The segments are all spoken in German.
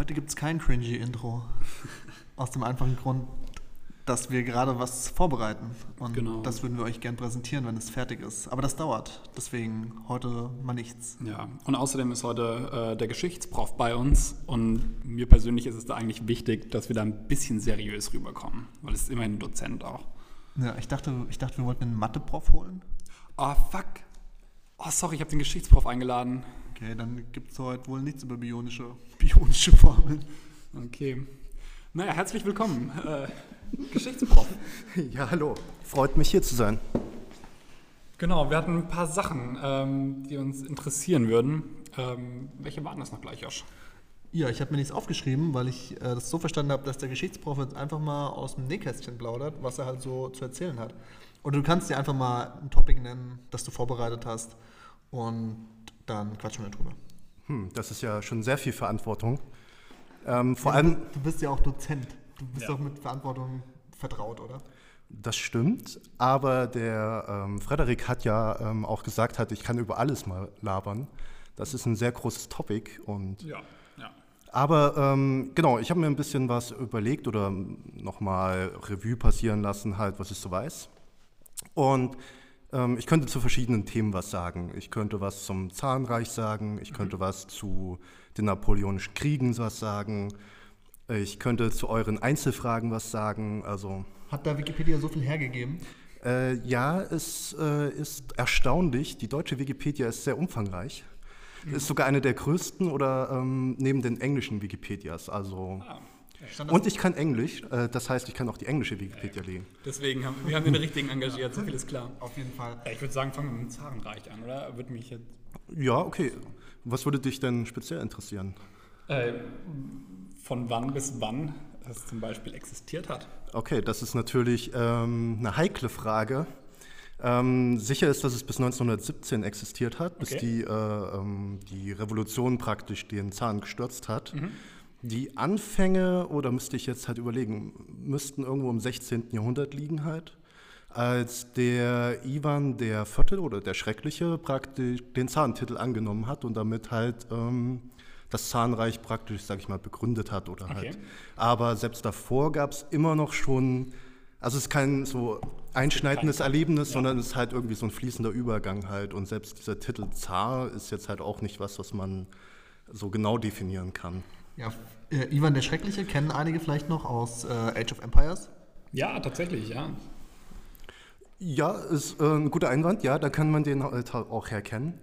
Heute gibt es kein cringy Intro. Aus dem einfachen Grund, dass wir gerade was vorbereiten. Und Genau. das würden wir euch gern präsentieren, wenn es fertig ist. Aber das dauert. Deswegen heute mal nichts. Ja, und außerdem ist heute äh, der Geschichtsprof bei uns und mir persönlich ist es da eigentlich wichtig, dass wir da ein bisschen seriös rüberkommen, weil es ist immerhin ein Dozent auch. Ja, ich dachte, ich dachte, wir wollten einen Mathe-Prof holen. Oh, fuck. Oh, sorry, ich habe den Geschichtsprof eingeladen. Okay, dann gibt es heute wohl nichts über bionische, bionische Formeln. Okay. Naja, herzlich willkommen, äh, Geschichtsprof. Ja, hallo. Freut mich hier zu sein. Genau, wir hatten ein paar Sachen, ähm, die uns interessieren würden. Ähm, welche waren das noch gleich, Josh? Ja, ich habe mir nichts aufgeschrieben, weil ich äh, das so verstanden habe, dass der Geschichtsprof jetzt einfach mal aus dem Nähkästchen plaudert, was er halt so zu erzählen hat. Oder du kannst dir einfach mal ein Topic nennen, das du vorbereitet hast und dann quatschen wir drüber. Hm, das ist ja schon sehr viel Verantwortung. Ähm, vor allem, Du bist ja auch Dozent. Du bist Ja. doch mit Verantwortung vertraut, oder? das stimmt, aber der ähm, Frederik hat ja ähm, auch gesagt, hat, ich kann über alles mal labern. Das ist ein sehr großes Topic und Ja, ja. Aber ähm, genau, ich habe mir ein bisschen was überlegt oder nochmal Revue passieren lassen, halt, was ich so weiß. Und ähm, ich könnte zu verschiedenen Themen was sagen. Ich könnte was zum Zahnreich sagen, ich könnte was zu den Napoleonischen Kriegen was sagen, ich könnte zu euren Einzelfragen was sagen. Also Hat da Wikipedia so viel hergegeben? äh, ja, es äh, ist erstaunlich. Die deutsche Wikipedia ist sehr umfangreich. Ist sogar eine der größten oder ähm, neben den englischen Wikipedias. Also das- und ich kann Englisch, äh, das heißt, ich kann auch die englische Wikipedia lesen. Deswegen haben wir haben den richtigen engagiert, so viel ist klar. auf jeden Fall. Ja, ich würde sagen, fangen wir mit dem Zarenreich an, oder? Würde mich jetzt. Ja, okay. Was würde dich denn speziell interessieren? Äh, von wann bis wann das zum Beispiel existiert hat. Okay, das ist natürlich ähm, eine heikle Frage. Ähm, sicher ist, dass es bis 1917 existiert hat, bis Okay. die, äh, ähm, die Revolution praktisch den Zahn gestürzt hat. Die Anfänge, oder müsste ich jetzt halt überlegen, müssten irgendwo im 16. Jahrhundert liegen halt, als der Ivan der Vierte oder der Schreckliche praktisch den Zahntitel angenommen hat und damit halt ähm, das Zahnreich praktisch, sag ich mal, begründet hat oder Okay. halt. Aber selbst davor gab es immer noch schon, also es ist kein so einschneidendes Erlebnis, sondern es ist halt irgendwie so ein fließender Übergang halt. Und selbst dieser Titel Zar ist jetzt halt auch nicht was, was man so genau definieren kann. Ja, äh, Ivan der Schreckliche kennen einige vielleicht noch aus äh, Age of Empires. Ja, tatsächlich, ja. Ja, ist äh, ein guter Einwand, ja, da kann man den halt auch herkennen.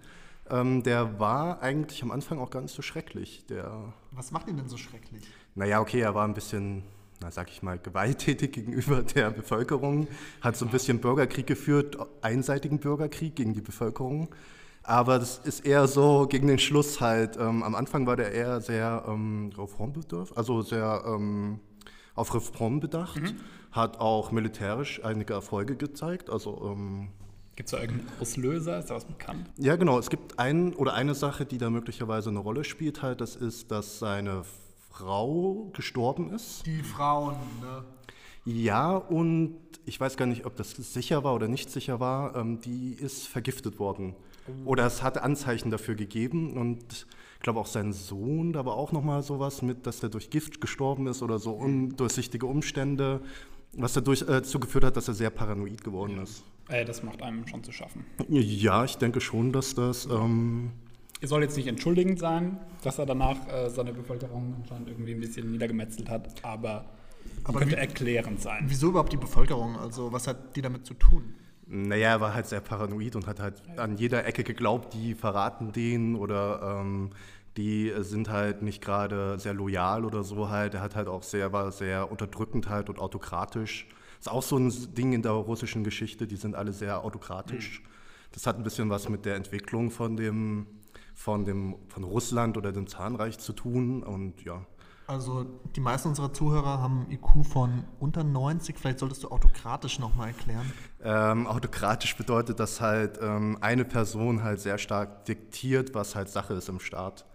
Ähm, der war eigentlich am Anfang auch gar nicht so schrecklich. Der, Was macht ihn denn so schrecklich? naja, okay, er war ein bisschen, na, sag ich mal, gewalttätig gegenüber der Bevölkerung, hat so ein bisschen Bürgerkrieg geführt, einseitigen Bürgerkrieg gegen die Bevölkerung. Aber das ist eher so gegen den Schluss halt. Ähm, am Anfang war der eher sehr ähm, reformbedürftig, also sehr ähm, auf Reform bedacht, hat auch militärisch einige Erfolge gezeigt. Also ähm, Gibt es da irgendeinen Auslöser? Ist da was bekannt? ja, genau. Es gibt ein oder eine Sache, die da möglicherweise eine Rolle spielt, halt, das ist, dass seine Frau gestorben ist. Die Frauen, ne? Ja, und ich weiß gar nicht, ob das sicher war oder nicht sicher war. Ähm, die ist vergiftet worden. Oder es hatte Anzeichen dafür gegeben. Und ich glaube auch sein Sohn, da war auch nochmal sowas mit, dass er durch Gift gestorben ist oder so undurchsichtige Umstände, was dadurch äh, zugeführt hat, dass er sehr paranoid geworden ist. Äh, das macht einem schon zu schaffen. Ja, ich denke schon, dass das. Ähm, Er soll jetzt nicht entschuldigend sein, dass er danach äh, seine Bevölkerung anscheinend irgendwie ein bisschen niedergemetzelt hat, aber, Aber könnte wie- erklärend sein. Wieso überhaupt die Bevölkerung? Also, was hat die damit zu tun? Naja, er war halt sehr paranoid und hat halt an jeder Ecke geglaubt, die verraten den oder ähm, die sind halt nicht gerade sehr loyal oder so halt. Er hat halt auch sehr, war sehr unterdrückend halt und autokratisch. Ist auch so ein Ding in der russischen Geschichte, die sind alle sehr autokratisch. Das hat ein bisschen was mit der Entwicklung von dem, von dem, von Russland oder dem Zahnreich zu tun und ja. Also, die meisten unserer Zuhörer haben einen IQ von unter 90. Vielleicht solltest du autokratisch nochmal erklären. Ähm, autokratisch bedeutet, dass halt ähm, eine Person halt sehr stark diktiert, was halt Sache ist im Staat.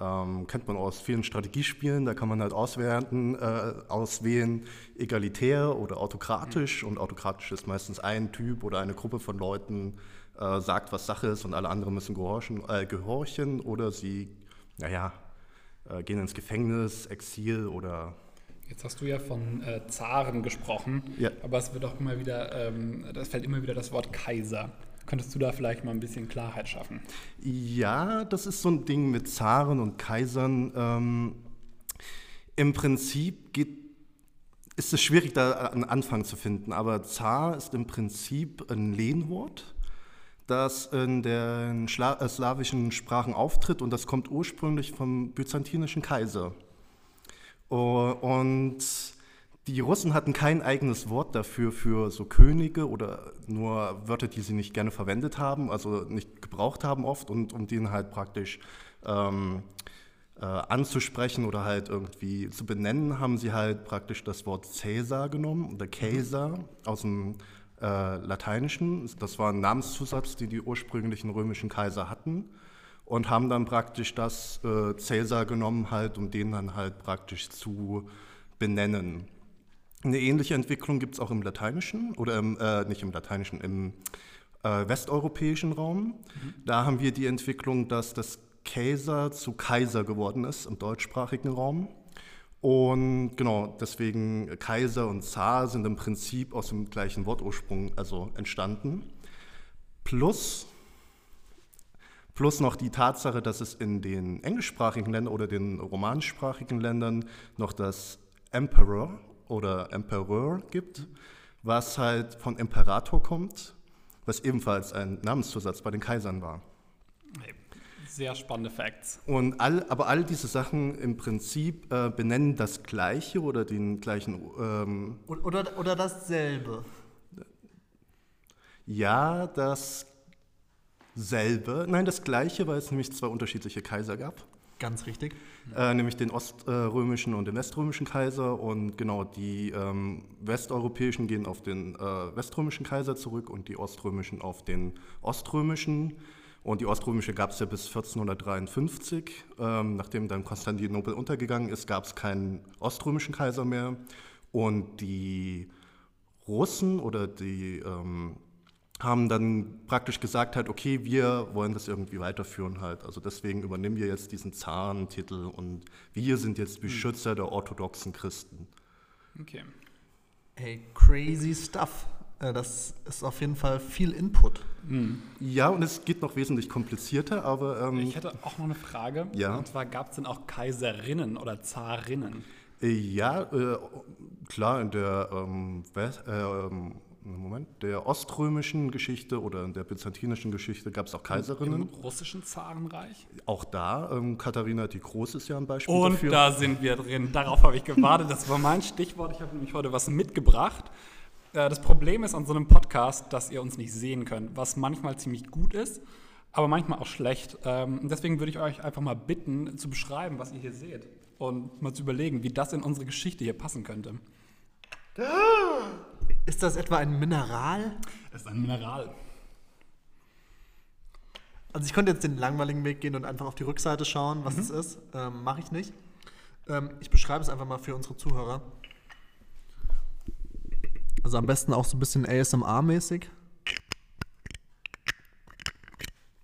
Ähm, kennt man aus vielen Strategiespielen, da kann man halt auswählen, äh, auswählen egalitär oder autokratisch. Und autokratisch ist meistens ein Typ oder eine Gruppe von Leuten äh, sagt, was Sache ist und alle anderen müssen gehorchen, äh, gehorchen oder sie, naja, äh, gehen ins Gefängnis, Exil oder Jetzt hast du ja von äh, Zaren gesprochen, Ja. aber es wird auch immer wieder, ähm, das fällt immer wieder das Wort Kaiser. Könntest du da vielleicht mal ein bisschen Klarheit schaffen? Ja, das ist so ein Ding mit Zaren und Kaisern. Ähm, Im Prinzip geht, ist es schwierig, da einen Anfang zu finden, aber Zar ist im Prinzip ein Lehnwort, das in den Schla äh, slawischen Sprachen auftritt und das kommt ursprünglich vom byzantinischen Kaiser. Oh, Und die Russen hatten kein eigenes Wort dafür für so Könige oder nur Wörter, die sie nicht gerne verwendet haben, also nicht gebraucht haben oft und um den halt praktisch ähm, äh, anzusprechen oder halt irgendwie zu benennen, haben sie halt praktisch das Wort Caesar genommen oder Caesar aus dem äh, Lateinischen. Das war ein Namenszusatz, den die ursprünglichen römischen Kaiser hatten und haben dann praktisch das äh, Caesar genommen halt, um den dann halt praktisch zu benennen. Eine ähnliche Entwicklung gibt es auch im Lateinischen oder im, äh, nicht im Lateinischen, im äh, westeuropäischen Raum. Da haben wir die Entwicklung, dass das Kaiser zu Kaiser geworden ist im deutschsprachigen Raum. Und genau, deswegen Kaiser und Zar sind im Prinzip aus dem gleichen Wortursprung also entstanden. Plus, plus noch die Tatsache, dass es in den englischsprachigen Ländern oder den romanischsprachigen Ländern noch das Emperor oder Emperor gibt, was halt von Imperator kommt, was ebenfalls ein Namenszusatz bei den Kaisern war. Sehr spannende Facts. Und all, aber all diese Sachen im Prinzip äh, benennen das Gleiche oder den gleichen, ähm, Oder, oder dasselbe. ja, dasselbe, nein, das Gleiche, weil es nämlich zwei unterschiedliche Kaiser gab. Ganz richtig. Äh, nämlich den oströmischen und den weströmischen Kaiser. Und genau, die ähm, westeuropäischen gehen auf den äh, weströmischen Kaiser zurück und die oströmischen auf den oströmischen. Und die oströmische gab es ja bis 1453. Ähm, nachdem dann Konstantinopel untergegangen ist, gab es keinen oströmischen Kaiser mehr. Und die Russen oder die ähm, haben dann praktisch gesagt halt, okay, wir wollen das irgendwie weiterführen halt. Also deswegen übernehmen wir jetzt diesen Zarentitel und wir sind jetzt Beschützer der orthodoxen Christen. Okay. Hey, crazy stuff. Äh, Das ist auf jeden Fall viel Input. Ja, und es geht noch wesentlich komplizierter, aber ähm, Ich hätte auch noch eine Frage. Ja. Und zwar gab es denn auch Kaiserinnen oder Zarinnen? äh, ja, äh, klar, in der ähm, West, äh, ähm, Moment, der oströmischen Geschichte oder in der byzantinischen Geschichte gab es auch Im Kaiserinnen. russischen Zarenreich? Auch da, ähm, Katharina die Große ist ja ein Beispiel Und dafür. da sind wir drin. Darauf habe ich gewartet. Das war mein Stichwort. Ich habe nämlich heute was mitgebracht. Äh, Das Problem ist an so einem Podcast, dass ihr uns nicht sehen könnt, was manchmal ziemlich gut ist, aber manchmal auch schlecht. Ähm, Deswegen würde ich euch einfach mal bitten, zu beschreiben, was ihr hier seht und mal zu überlegen, wie das in unsere Geschichte hier passen könnte. Ist das etwa ein Mineral? Es ist ein Mineral. Also ich könnte jetzt den langweiligen Weg gehen und einfach auf die Rückseite schauen, was es ist. Ähm, Mache ich nicht. Ähm, ich beschreibe es einfach mal für unsere Zuhörer. Also am besten auch so ein bisschen ASMR-mäßig.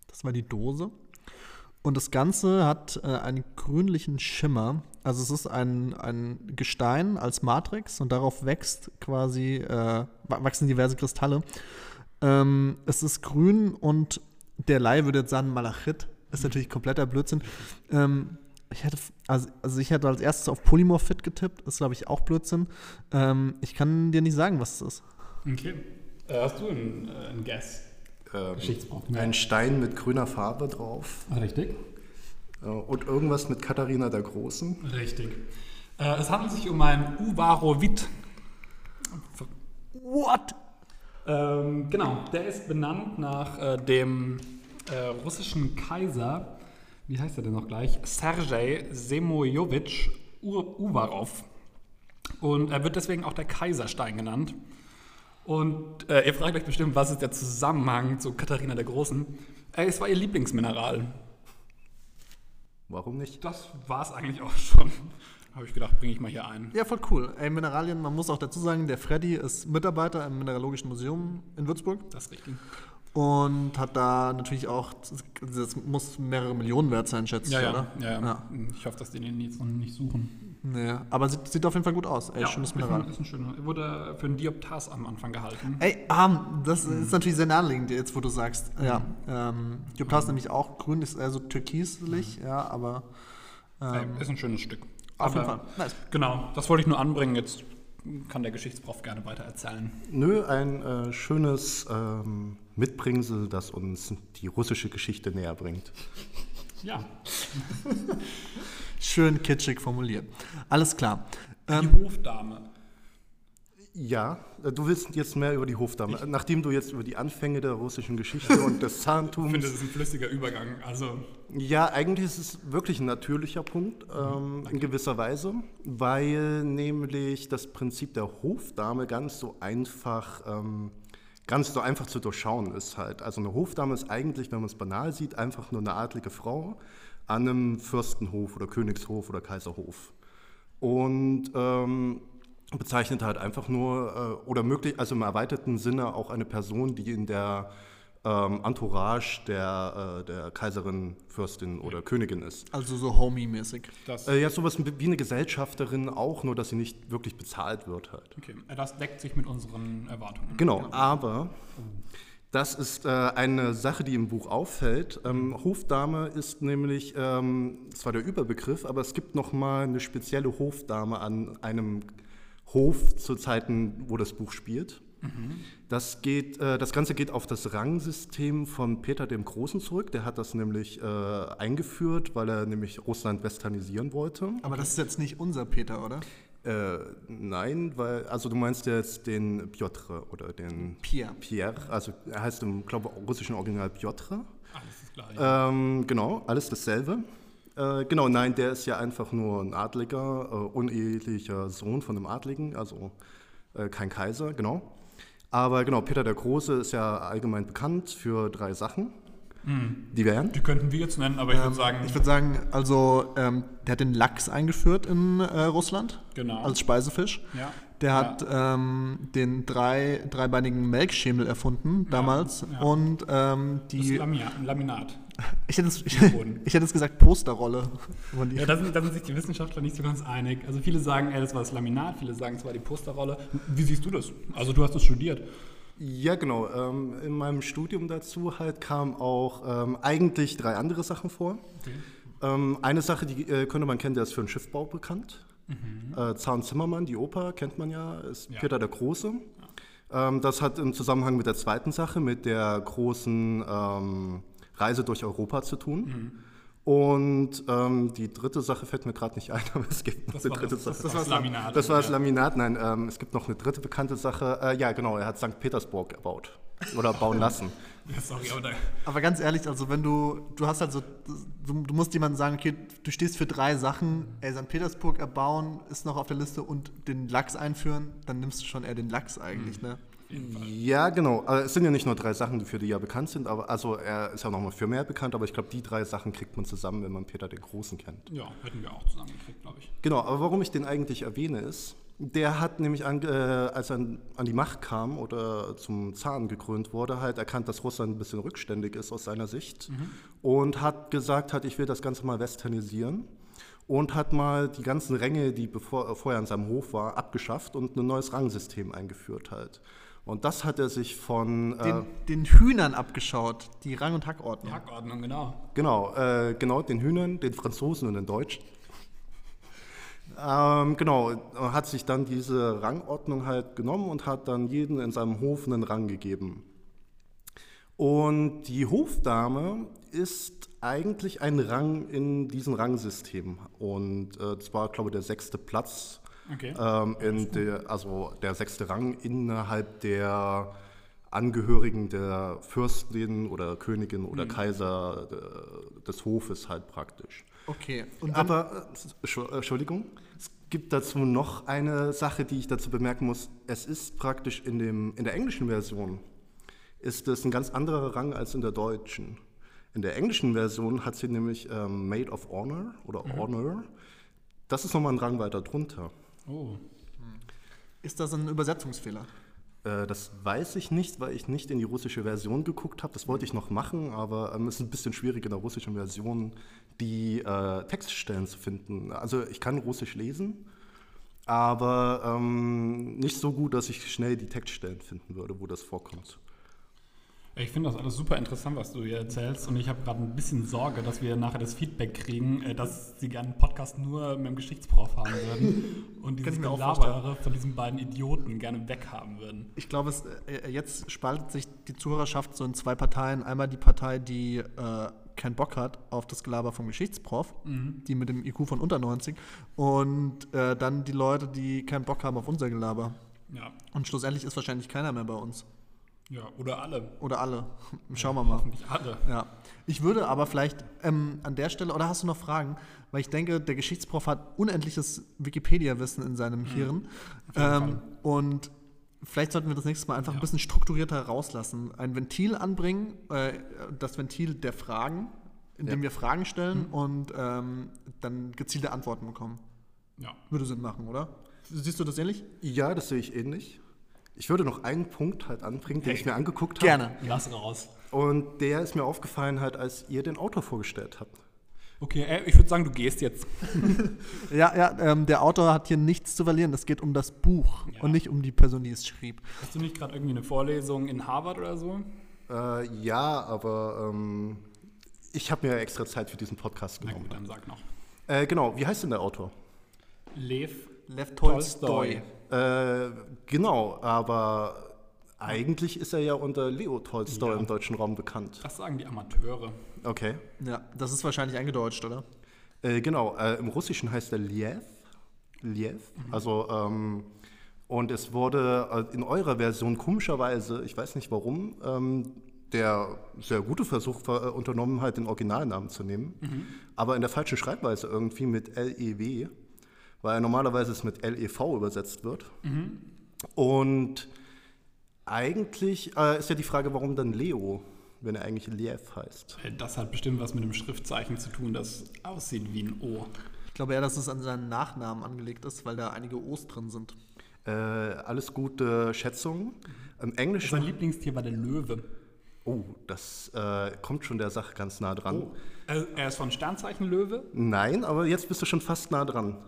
Das war die Dose. Und das Ganze hat äh, einen grünlichen Schimmer. Also es ist ein, ein Gestein als Matrix und darauf wächst quasi, äh, wachsen diverse Kristalle. Ähm, es ist grün und der Lai würde jetzt sagen Malachit. Ist natürlich kompletter Blödsinn. Ähm, ich hätte, also, also ich hätte als erstes auf Polymorphit getippt. Ist, glaube ich, auch Blödsinn. Ähm, ich kann dir nicht sagen, was es ist. Okay. Äh, hast du einen, äh, einen Guess? ähm, ein Stein mit grüner Farbe drauf Richtig. äh, und irgendwas mit Katharina der Großen. Richtig. Äh, es handelt sich um ein Uvarovit. What? Ähm, genau, der ist benannt nach äh, dem äh, russischen Kaiser, wie heißt er denn noch gleich? Sergei Semojowitsch Ur- Uvarov. Und er wird deswegen auch der Kaiserstein genannt. Und äh, ihr fragt euch bestimmt, was ist der Zusammenhang zu Katharina der Großen? Äh, es war ihr Lieblingsmineral. Warum nicht? Das war es eigentlich auch schon. Habe ich gedacht, bringe ich mal hier ein. Ja, voll cool. Ey, Mineralien, man muss auch dazu sagen, der Freddy ist Mitarbeiter im Mineralogischen Museum in Würzburg. Das ist richtig. Und hat da natürlich auch, das muss mehrere Millionen wert sein, schätze Ja, ich, ja, oder? ja, ja. Ja. Ich hoffe, dass die den jetzt noch nicht suchen. Nee, aber sieht, sieht auf jeden Fall gut aus. Ey, schönes ist ein, Mineral. ist ein schöner. Wurde für einen Dioptas am Anfang gehalten. Ey, ah, das Mhm. ist natürlich sehr naheliegend, jetzt wo du sagst. Ja, ähm, Dioptas nämlich auch grün, ist eher so türkislich, ja, aber Ey, ähm, ist ein schönes Stück. auf jeden Aber- Fall. Nice. Genau, das wollte ich nur anbringen. Jetzt kann der Geschichtsprof gerne weiter erzählen. Nö, ein äh, schönes ähm, Mitbringsel, das uns die russische Geschichte näher bringt. Ja, Schön kitschig formuliert. Alles klar. Ähm, die Hofdame. Ja, äh, du willst jetzt mehr über die Hofdame. Nachdem du jetzt über die Anfänge der russischen Geschichte und des Ich Zahntums. finde, das ist ein flüssiger Übergang. Also, Ja, eigentlich ist es wirklich ein natürlicher Punkt ähm, in gewisser Weise, weil nämlich das Prinzip der Hofdame ganz so einfach, ähm, ganz so einfach zu durchschauen ist halt. Also eine Hofdame ist eigentlich, wenn man es banal sieht, einfach nur eine adlige Frau an einem Fürstenhof oder Königshof oder Kaiserhof. Und ähm, bezeichnet halt einfach nur, äh, oder möglich, also im erweiterten Sinne auch eine Person, die in der ähm, Entourage der, äh, der Kaiserin, Fürstin oder Königin ist. also so Homie-mäßig. das, Äh, ja, sowas wie eine Gesellschafterin auch, nur dass sie nicht wirklich bezahlt wird halt. okay, das deckt sich mit unseren Erwartungen. Genau, aber das ist äh, eine Sache, die im Buch auffällt. Ähm, Hofdame ist nämlich ähm, zwar der Überbegriff, aber es gibt noch mal eine spezielle Hofdame an einem Hof zu Zeiten, wo das Buch spielt. Das, geht, äh, das Ganze geht auf das Rangsystem von Peter dem Großen zurück. Der hat das nämlich äh, eingeführt, weil er nämlich Russland westernisieren wollte. Aber das ist jetzt nicht unser Peter, oder? Äh, nein, weil, also du meinst jetzt den Piotr oder den Pierre. Pierre, also er heißt im, glaube ich, russischen Original Piotr. Alles ist gleich. Ähm, genau, alles dasselbe. Äh, genau, nein, der ist ja einfach nur ein Adliger, äh, unehelicher Sohn von einem Adligen, also äh, kein Kaiser, genau. Aber genau, Peter der Große ist ja allgemein bekannt für drei Sachen. Die wären? Die könnten wir jetzt nennen, aber ich würde sagen, Ich würde sagen, also ähm, der hat den Lachs eingeführt in äh, Russland Genau. als Speisefisch. Ja. Der Ja. hat ähm, den drei, dreibeinigen Melkschemel erfunden damals ja. und ähm, das die Lamia, Laminat. Ich hätte, es, ich, ich hätte es gesagt Posterrolle. Ja, da sind, da sind sich die Wissenschaftler nicht so ganz einig. Also viele sagen, ey, das war das Laminat, viele sagen, es war die Posterrolle. Wie siehst du das? Also du hast es studiert. Ja, genau. Ähm, in meinem Studium dazu halt kamen auch ähm, eigentlich drei andere Sachen vor. Ähm, eine Sache, die äh, könnte man kennen, der ist für den Schiffbau bekannt. Äh, Zahn Zimmermann, die Oper, kennt man ja, ist Ja. Peter der Große. Ähm, das hat im Zusammenhang mit der zweiten Sache, mit der großen ähm, Reise durch Europa zu tun. Und ähm, die dritte Sache fällt mir gerade nicht ein, aber es gibt noch Das eine dritte das, Sache. das, das, war das Laminat. Das war das. Laminat, nein, ähm, es gibt noch eine dritte bekannte Sache. Äh, ja, genau, er hat St. Petersburg erbaut oder bauen lassen. Sorry, aber da, Aber ganz ehrlich, also wenn du, du hast halt so, du, du musst jemandem sagen, okay, du stehst für drei Sachen, ey, St. Petersburg erbauen ist noch auf der Liste und den Lachs einführen, dann nimmst du schon eher den Lachs eigentlich, ne? Ja, genau. Also, es sind ja nicht nur drei Sachen, die für die ja bekannt sind, aber also er ist ja nochmal für mehr bekannt, aber ich glaube, die drei Sachen kriegt man zusammen, wenn man Peter den Großen kennt. ja, hätten wir auch zusammengekriegt, glaube ich. Genau, aber warum ich den eigentlich erwähne ist, der hat nämlich, an, äh, als er an, an die Macht kam oder zum Zahn gekrönt wurde, halt erkannt, dass Russland ein bisschen rückständig ist aus seiner Sicht und hat gesagt, hat, ich will das Ganze mal westernisieren und hat mal die ganzen Ränge, die bevor, vorher an seinem Hof war, abgeschafft und ein neues Rangsystem eingeführt halt. Und das hat er sich von... Äh, Den, den Hühnern abgeschaut, die Rang- und Hackordnung. Die Hackordnung, genau. Genau, äh, genau, den Hühnern, den Franzosen und den Deutschen. Ähm, genau, hat sich dann diese Rangordnung halt genommen und hat dann jeden in seinem Hof einen Rang gegeben. Und die Hofdame ist eigentlich ein Rang in diesem Rangsystem. Und äh, zwar, glaube ich, der sechste Platz, Okay. ähm, in der, also der sechste Rang innerhalb der Angehörigen der Fürstin oder Königin oder Kaiser äh, des Hofes halt praktisch. Okay, Aber, äh, Entschu- Entschuldigung, es gibt dazu noch eine Sache, die ich dazu bemerken muss. Es ist praktisch in, dem, in der englischen Version, ist es ein ganz anderer Rang als in der deutschen. In der englischen Version hat sie nämlich ähm, Maid of Honor oder Honor. Das ist nochmal ein Rang weiter drunter. Oh. ist das ein Übersetzungsfehler? Äh, das weiß ich nicht, weil ich nicht in die russische Version geguckt habe. Das wollte ich noch machen, aber ähm, es ist ein bisschen schwierig in der russischen Version die äh, Textstellen zu finden. Also ich kann Russisch lesen, aber ähm, nicht so gut, dass ich schnell die Textstellen finden würde, wo das vorkommt. Ich finde das alles super interessant, was du hier erzählst. Und ich habe gerade ein bisschen Sorge, dass wir nachher das Feedback kriegen, äh, dass sie gerne einen Podcast nur mit dem Geschichtsprof haben würden und dieses auch Gelabere von diesen beiden Idioten gerne weghaben würden. Ich glaube, es, äh, jetzt spaltet sich die Zuhörerschaft so in zwei Parteien. Einmal die Partei, die äh, keinen Bock hat auf das Gelaber vom Geschichtsprof, die mit dem IQ von unter 90, und äh, dann die Leute, die keinen Bock haben auf unser Gelaber. Ja, Und schlussendlich ist wahrscheinlich keiner mehr bei uns. Ja oder alle. Oder alle. Schauen wir mal. Hoffentlich alle. Ja. Ich würde aber vielleicht ähm, an der Stelle, oder hast du noch Fragen? Weil ich denke, der Geschichtsprof hat unendliches Wikipedia-Wissen in seinem Hirn. jeden Ähm, und vielleicht sollten wir das nächste Mal einfach Ja. ein bisschen strukturierter rauslassen. Ein Ventil anbringen, äh, das Ventil der Fragen, indem Ja. wir Fragen stellen und ähm, dann gezielte Antworten bekommen. Ja. Würde Sinn machen, oder? Siehst du das ähnlich? Ja, das sehe ich ähnlich. Ich würde noch einen Punkt halt anbringen, den ich mir angeguckt habe. Gerne. Lass raus. Und der ist mir aufgefallen halt, als ihr den Autor vorgestellt habt. Okay, äh, ich würde sagen, du gehst jetzt. Ja, ja, ähm, der Autor hat hier nichts zu verlieren. Es geht um das Buch Ja. und nicht um die Person, die es schrieb. Hast du nicht gerade irgendwie eine Vorlesung in Harvard oder so? Äh, ja, aber ähm, ich habe mir extra Zeit für diesen Podcast Na genommen. gut, dann sag noch. Äh, genau, wie heißt denn der Autor? Lev Lev Tolstoi. Äh, genau, aber eigentlich ist er ja unter Leo Tolstoi Ja. im deutschen Raum bekannt. Das sagen die Amateure. Okay. Ja, das ist wahrscheinlich eingedeutscht, oder? Äh, genau, äh, im Russischen heißt er Liev. Liev. Also, ähm, und es wurde äh, in eurer Version komischerweise, ich weiß nicht warum, ähm, der sehr gute Versuch ver- äh, unternommen hat, den Originalnamen zu nehmen, aber in der falschen Schreibweise irgendwie mit L-E-W, weil normalerweise es mit L-E-V übersetzt wird. Und eigentlich äh, ist ja die Frage, warum dann Leo, wenn er eigentlich Liev heißt. Äh, Das hat bestimmt was mit dem Schriftzeichen zu tun, das aussieht wie ein O. Ich glaube eher, dass es an seinen Nachnamen angelegt ist, weil da einige O's drin sind. Äh, alles gute Schätzungen. Im Englischen. Sein Lieblingstier war der Löwe. Oh, das äh, kommt schon der Sache ganz nah dran. Also, er ist von Sternzeichen Löwe. Nein, aber jetzt bist du schon fast nah dran.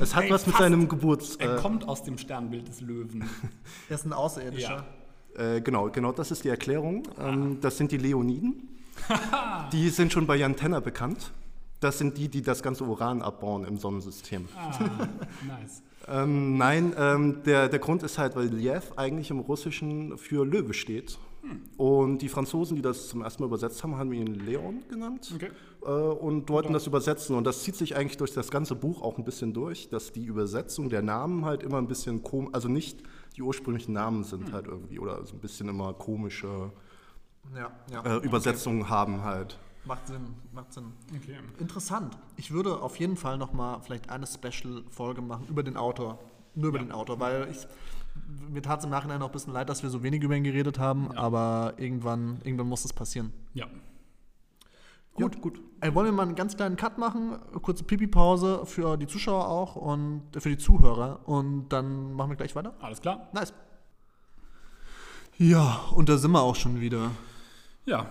Es hat ey, was mit fast. seinem Geburts. Er Äh, kommt aus dem Sternbild des Löwen. Er ist ein Außerirdischer. äh, genau, genau, das ist die Erklärung. Ähm, das sind die Leoniden. die sind schon bei Jan Tenner bekannt. Das sind die, die das ganze Uran abbauen im Sonnensystem. Ah, nice. Ähm, nein, ähm, der, der Grund ist halt, weil Liev eigentlich im Russischen für Löwe steht. Und die Franzosen, die das zum ersten Mal übersetzt haben, haben ihn Leon genannt Okay. äh, und wollten das übersetzen. Und das zieht sich eigentlich durch das ganze Buch auch ein bisschen durch, dass die Übersetzung der Namen halt immer ein bisschen komisch, also nicht die ursprünglichen Namen sind halt irgendwie oder so ein bisschen immer komische Ja, ja. äh, Übersetzungen haben halt. Macht Sinn, macht Sinn. okay. Interessant. Ich würde auf jeden Fall noch mal vielleicht eine Special-Folge machen über den Autor. Nur über Ja. den Autor, weil ich mir tat es im Nachhinein auch ein bisschen leid, dass wir so wenig über ihn geredet haben, Ja. aber irgendwann, irgendwann muss das passieren. Ja. Gut. Ja, gut. Ey, wollen wir mal einen ganz kleinen Cut machen? Kurze Pipi-Pause für die Zuschauer auch und für die Zuhörer. Und dann machen wir gleich weiter. Alles klar? Nice. Ja, und da sind wir auch schon wieder. Ja.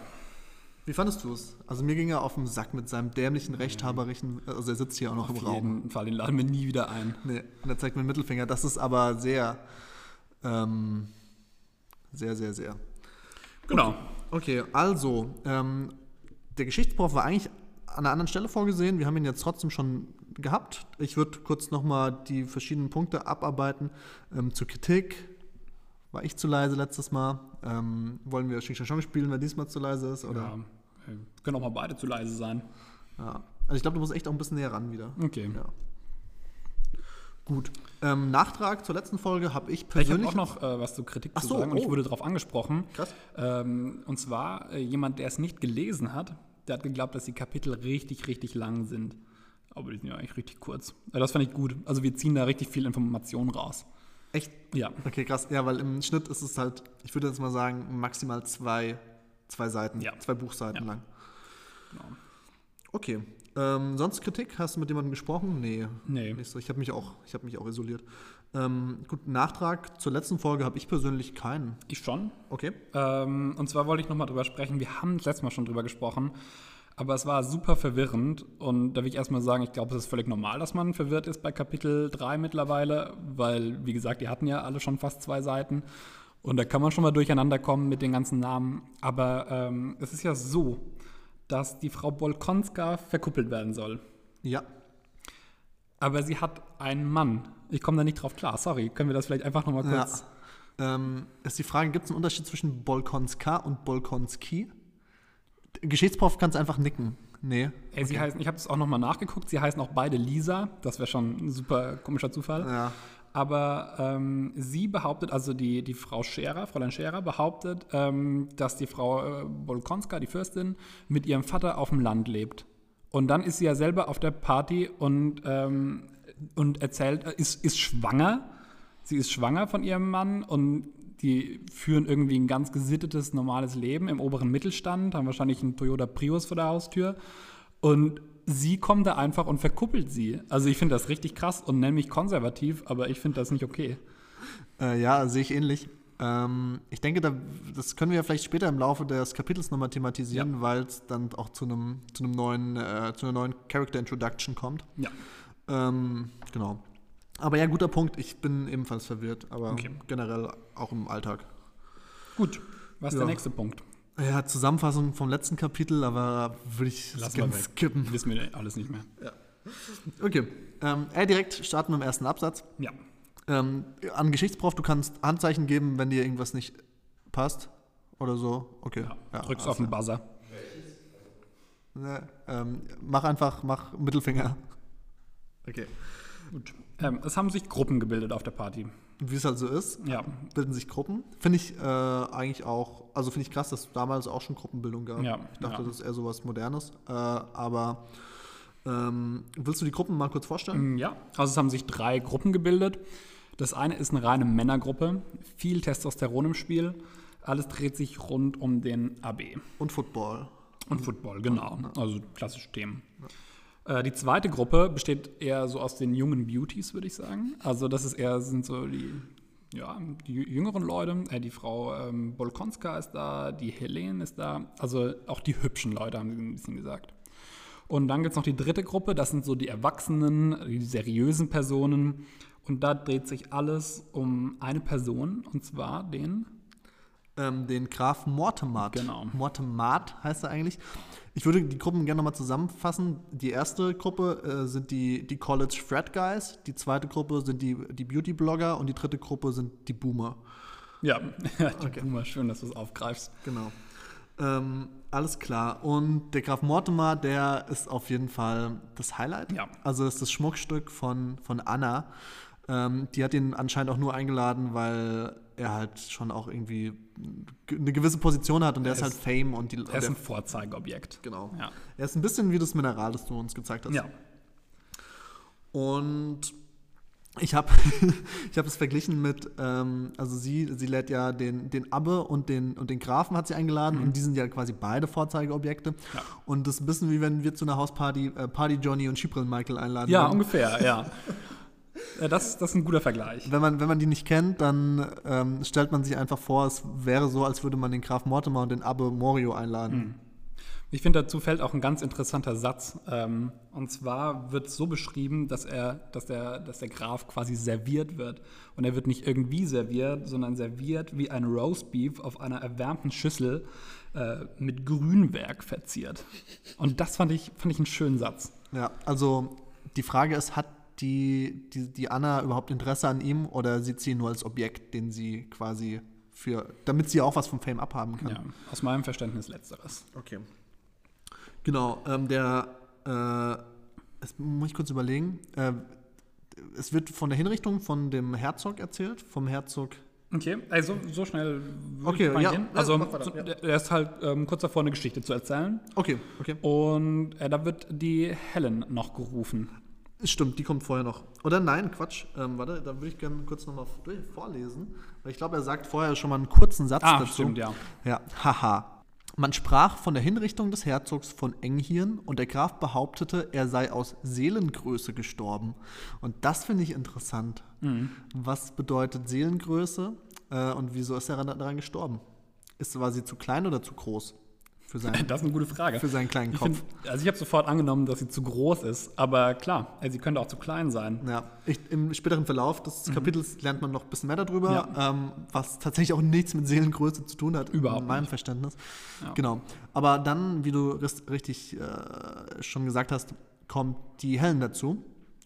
Wie fandest du es? Also mir ging er auf den Sack mit seinem dämlichen, rechthaberischen, also er sitzt hier auch noch Auf im Raum. jeden Fall, den laden wir nie wieder ein. Nee, und er zeigt mir den Mittelfinger. Das ist aber sehr, ähm, sehr, sehr, sehr. Genau. Okay, also, ähm, der Geschichtsprof war eigentlich an einer anderen Stelle vorgesehen. Wir haben ihn jetzt trotzdem schon gehabt. Ich würde kurz nochmal die verschiedenen Punkte abarbeiten. Ähm, zur Kritik. War ich zu leise letztes Mal? Ähm, wollen wir Xing Shang spielen, wer diesmal zu leise ist? Oder? Ja. äh, Können auch mal beide zu leise sein. Ja. Also ich glaube, du musst echt auch ein bisschen näher ran wieder. Okay. Ja. Gut. Ähm, Nachtrag zur letzten Folge habe ich Ich habe persönlich. auch noch äh, was zur Kritik Ach zu so, sagen und ich oh. wurde darauf angesprochen. Krass. Ähm, und zwar äh, jemand, der es nicht gelesen hat, der hat geglaubt, dass die Kapitel richtig, richtig lang sind. Aber die sind ja eigentlich richtig kurz. Äh, das fand ich gut. Also wir ziehen da richtig viel Information raus. Echt? Ja. Okay, krass. Ja, weil im Schnitt ist es halt, ich würde jetzt mal sagen, maximal zwei, zwei Seiten, Ja. zwei Buchseiten Ja. lang. Genau. Okay. Ähm, sonst Kritik? Hast du mit jemandem gesprochen? Nee. Nee. Nicht so. Ich habe mich auch, ich habe mich auch isoliert. Ähm, gut, Nachtrag zur letzten Folge habe ich persönlich keinen. Ich schon. Okay. Ähm, und zwar wollte ich nochmal drüber sprechen. Wir haben das letzte Mal schon drüber gesprochen. Aber es war super verwirrend. Und da will ich erstmal sagen, ich glaube, es ist völlig normal, dass man verwirrt ist bei Kapitel 3 mittlerweile. Weil, wie gesagt, die hatten ja alle schon fast zwei Seiten. Und da kann man schon mal durcheinander kommen mit den ganzen Namen. Aber ähm, es ist ja so, dass die Frau Bolkonska verkuppelt werden soll. Ja. Aber sie hat einen Mann. Ich komme da nicht drauf klar. Sorry, können wir das vielleicht einfach nochmal ja. kurz. Ähm, ist die Frage, gibt es einen Unterschied zwischen Bolkonska und Bolkonski? Geschichtsprof kann es einfach nicken. Nee. Ey, sie heißen, ich habe es auch nochmal nachgeguckt, sie heißen auch beide Lisa. Das wäre schon ein super komischer Zufall. Ja. Aber ähm, sie behauptet, also die, die Frau Scherer, Fräulein Scherer, behauptet, ähm, dass die Frau äh, Bolkonska, die Fürstin, mit ihrem Vater auf dem Land lebt. Und dann ist sie ja selber auf der Party und, ähm, und erzählt, äh, ist, ist schwanger. Sie ist schwanger von ihrem Mann und die führen irgendwie ein ganz gesittetes, normales Leben im oberen Mittelstand, haben wahrscheinlich einen Toyota Prius vor der Haustür. Und sie kommt da einfach und verkuppelt sie. Also ich finde das richtig krass und nenne mich konservativ, aber ich finde das nicht okay. Äh, ja, sehe ich ähnlich. Ähm, ich denke, da, das können wir ja vielleicht später im Laufe des Kapitels nochmal thematisieren, Ja. weil es dann auch zu einem zu einem neuen, äh, zu einer neuen Character Introduction kommt. Ja. Ähm, genau. Aber ja, guter Punkt. Ich bin ebenfalls verwirrt, aber Okay. generell auch im Alltag. Gut, was ist Ja. der nächste Punkt? Ja, Zusammenfassung vom letzten Kapitel, aber würde ich Lass mal skippen. Wissen wir alles nicht mehr. Okay. Ähm, äh, direkt starten wir im ersten Absatz. Ja. Ähm, an Geschichtsprof, du kannst Handzeichen geben, wenn dir irgendwas nicht passt oder so. Okay. ja. Drückst auf den Buzzer. Ne, ähm, mach einfach, mach Mittelfinger. Okay. Gut. Ähm, es haben sich Gruppen gebildet auf der Party. Wie es halt so ist, Ja. bilden sich Gruppen. Finde ich äh, eigentlich auch, also finde ich krass, dass es damals auch schon Gruppenbildung gab. Ja, ich dachte, ja. das ist eher sowas Modernes. Äh, aber ähm, willst du die Gruppen mal kurz vorstellen? Mm, Ja, also es haben sich drei Gruppen gebildet. Das eine ist eine reine Männergruppe, viel Testosteron im Spiel. Alles dreht sich rund um den AB Und Football. und Football, genau. Also klassische Themen. Äh, Die zweite Gruppe besteht eher so aus den jungen Beauties, würde ich sagen. Also das ist eher, sind so die, ja, die jü- jüngeren Leute. Äh, die Frau ähm, Bolkonska ist da, die Helene ist da. Also auch die hübschen Leute, haben sie ein bisschen gesagt. Und dann gibt es noch die dritte Gruppe, das sind so die Erwachsenen, die seriösen Personen. Und da dreht sich alles um eine Person, und zwar den. Ähm, den Graf Mortemat. Genau. Mortemat heißt er eigentlich. Ich würde die Gruppen gerne nochmal zusammenfassen. Die erste Gruppe äh, sind die, die College Frat Guys, die zweite Gruppe sind die, die Beauty-Blogger und die dritte Gruppe sind die Boomer. Ja, die Boomer, schön, dass du es aufgreifst. Genau. Ähm, alles klar. Und der Graf Mortimer, der ist auf jeden Fall das Highlight. Ja. Also das ist das Schmuckstück von, von Anna. Ähm, die hat ihn anscheinend auch nur eingeladen, weil er halt schon auch irgendwie eine gewisse Position hat und der ist Er halt ist- Fame und die Er ist ein Vorzeigeobjekt. Genau. Ja. Er ist ein bisschen wie das Mineral, das du uns gezeigt hast. Ja. Und ich habe ich hab es verglichen mit, ähm, also sie, sie lädt ja den, den Abbe und den, und den Grafen hat sie eingeladen und die sind ja quasi beide Vorzeigeobjekte. Mhm. Ja. Und das ist ein bisschen wie wenn wir zu einer Hausparty äh, Party Johnny und Schibril Michael einladen. Ja, würden. ungefähr, ja. Ja, das, das ist ein guter Vergleich. wenn man, wenn man die nicht kennt, dann ähm, stellt man sich einfach vor, es wäre so, als würde man den Graf Mortimer und den Abbe Morio einladen. Mhm. Ich finde, dazu fällt auch ein ganz interessanter Satz. Ähm, und zwar wird es so beschrieben, dass, er, dass, der, dass der Graf quasi serviert wird. Und er wird nicht irgendwie serviert, sondern serviert wie ein Roastbeef auf einer erwärmten Schüssel äh, mit Grünwerk verziert. Und das fand ich, fand ich einen schönen Satz. Ja, also die Frage ist, hat die, die, die Anna überhaupt Interesse an ihm oder sieht sie ihn nur als Objekt, den sie quasi für, damit sie auch was vom Fame abhaben kann? Ja, aus meinem Verständnis letzteres. Okay. Genau, ähm, der, äh, das muss ich kurz überlegen, äh, es wird von der Hinrichtung von dem Herzog erzählt, vom Herzog. Okay, also so schnell würde Okay, ich mal ja, gehen. Also so- ja. der ist halt ähm, kurz davor, eine Geschichte zu erzählen. Okay, okay. Und äh, da wird die Helen noch gerufen. Stimmt, die kommt vorher noch. Oder nein, Quatsch. Ähm, warte, da würde ich gerne kurz nochmal vorlesen. Weil ich glaube, er sagt vorher schon mal einen kurzen Satz Ah, dazu. stimmt, ja. Ja, haha. Man sprach von der Hinrichtung des Herzogs von Enghirn und der Graf behauptete, er sei aus Seelengröße gestorben. Und das finde ich interessant. Was bedeutet Seelengröße äh, und wieso ist er daran gestorben? Ist, war sie zu klein oder zu groß seinen, Das ist eine gute Frage. für seinen kleinen Ich Kopf? find, also ich habe sofort angenommen, dass sie zu groß ist, aber klar, also sie könnte auch zu klein sein. Ja, ich, im späteren Verlauf des Kapitels lernt man noch ein bisschen mehr darüber, Mhm. Ja. ähm, was tatsächlich auch nichts mit Seelengröße zu tun hat, Überhaupt in meinem nicht. Verständnis. Ja. Genau. Aber dann, wie du richtig äh, schon gesagt hast, kommt die Helen dazu.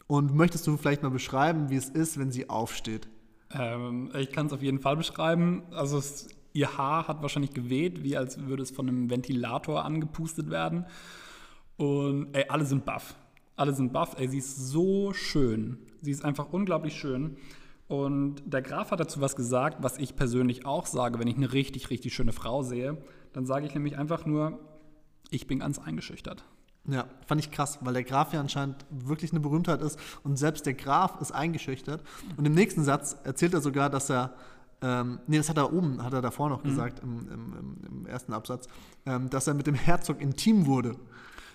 Und möchtest du vielleicht mal beschreiben, wie es ist, wenn sie aufsteht? Ähm, ich kann es auf jeden Fall beschreiben. Also es, ihr Haar hat wahrscheinlich geweht, wie als würde es von einem Ventilator angepustet werden. Und ey, alle sind baff. Alle sind baff. Ey, sie ist so schön. Sie ist einfach unglaublich schön. Und der Graf hat dazu was gesagt, was ich persönlich auch sage, wenn ich eine richtig, richtig schöne Frau sehe. Dann sage ich nämlich einfach nur, ich bin ganz eingeschüchtert. Ja, fand ich krass, weil der Graf ja anscheinend wirklich eine Berühmtheit ist und selbst der Graf ist eingeschüchtert. Und im nächsten Satz erzählt er sogar, dass er, ähm, nee, das hat er oben, hat er davor noch gesagt, im, im, im, ersten Absatz, ähm, dass er mit dem Herzog intim wurde.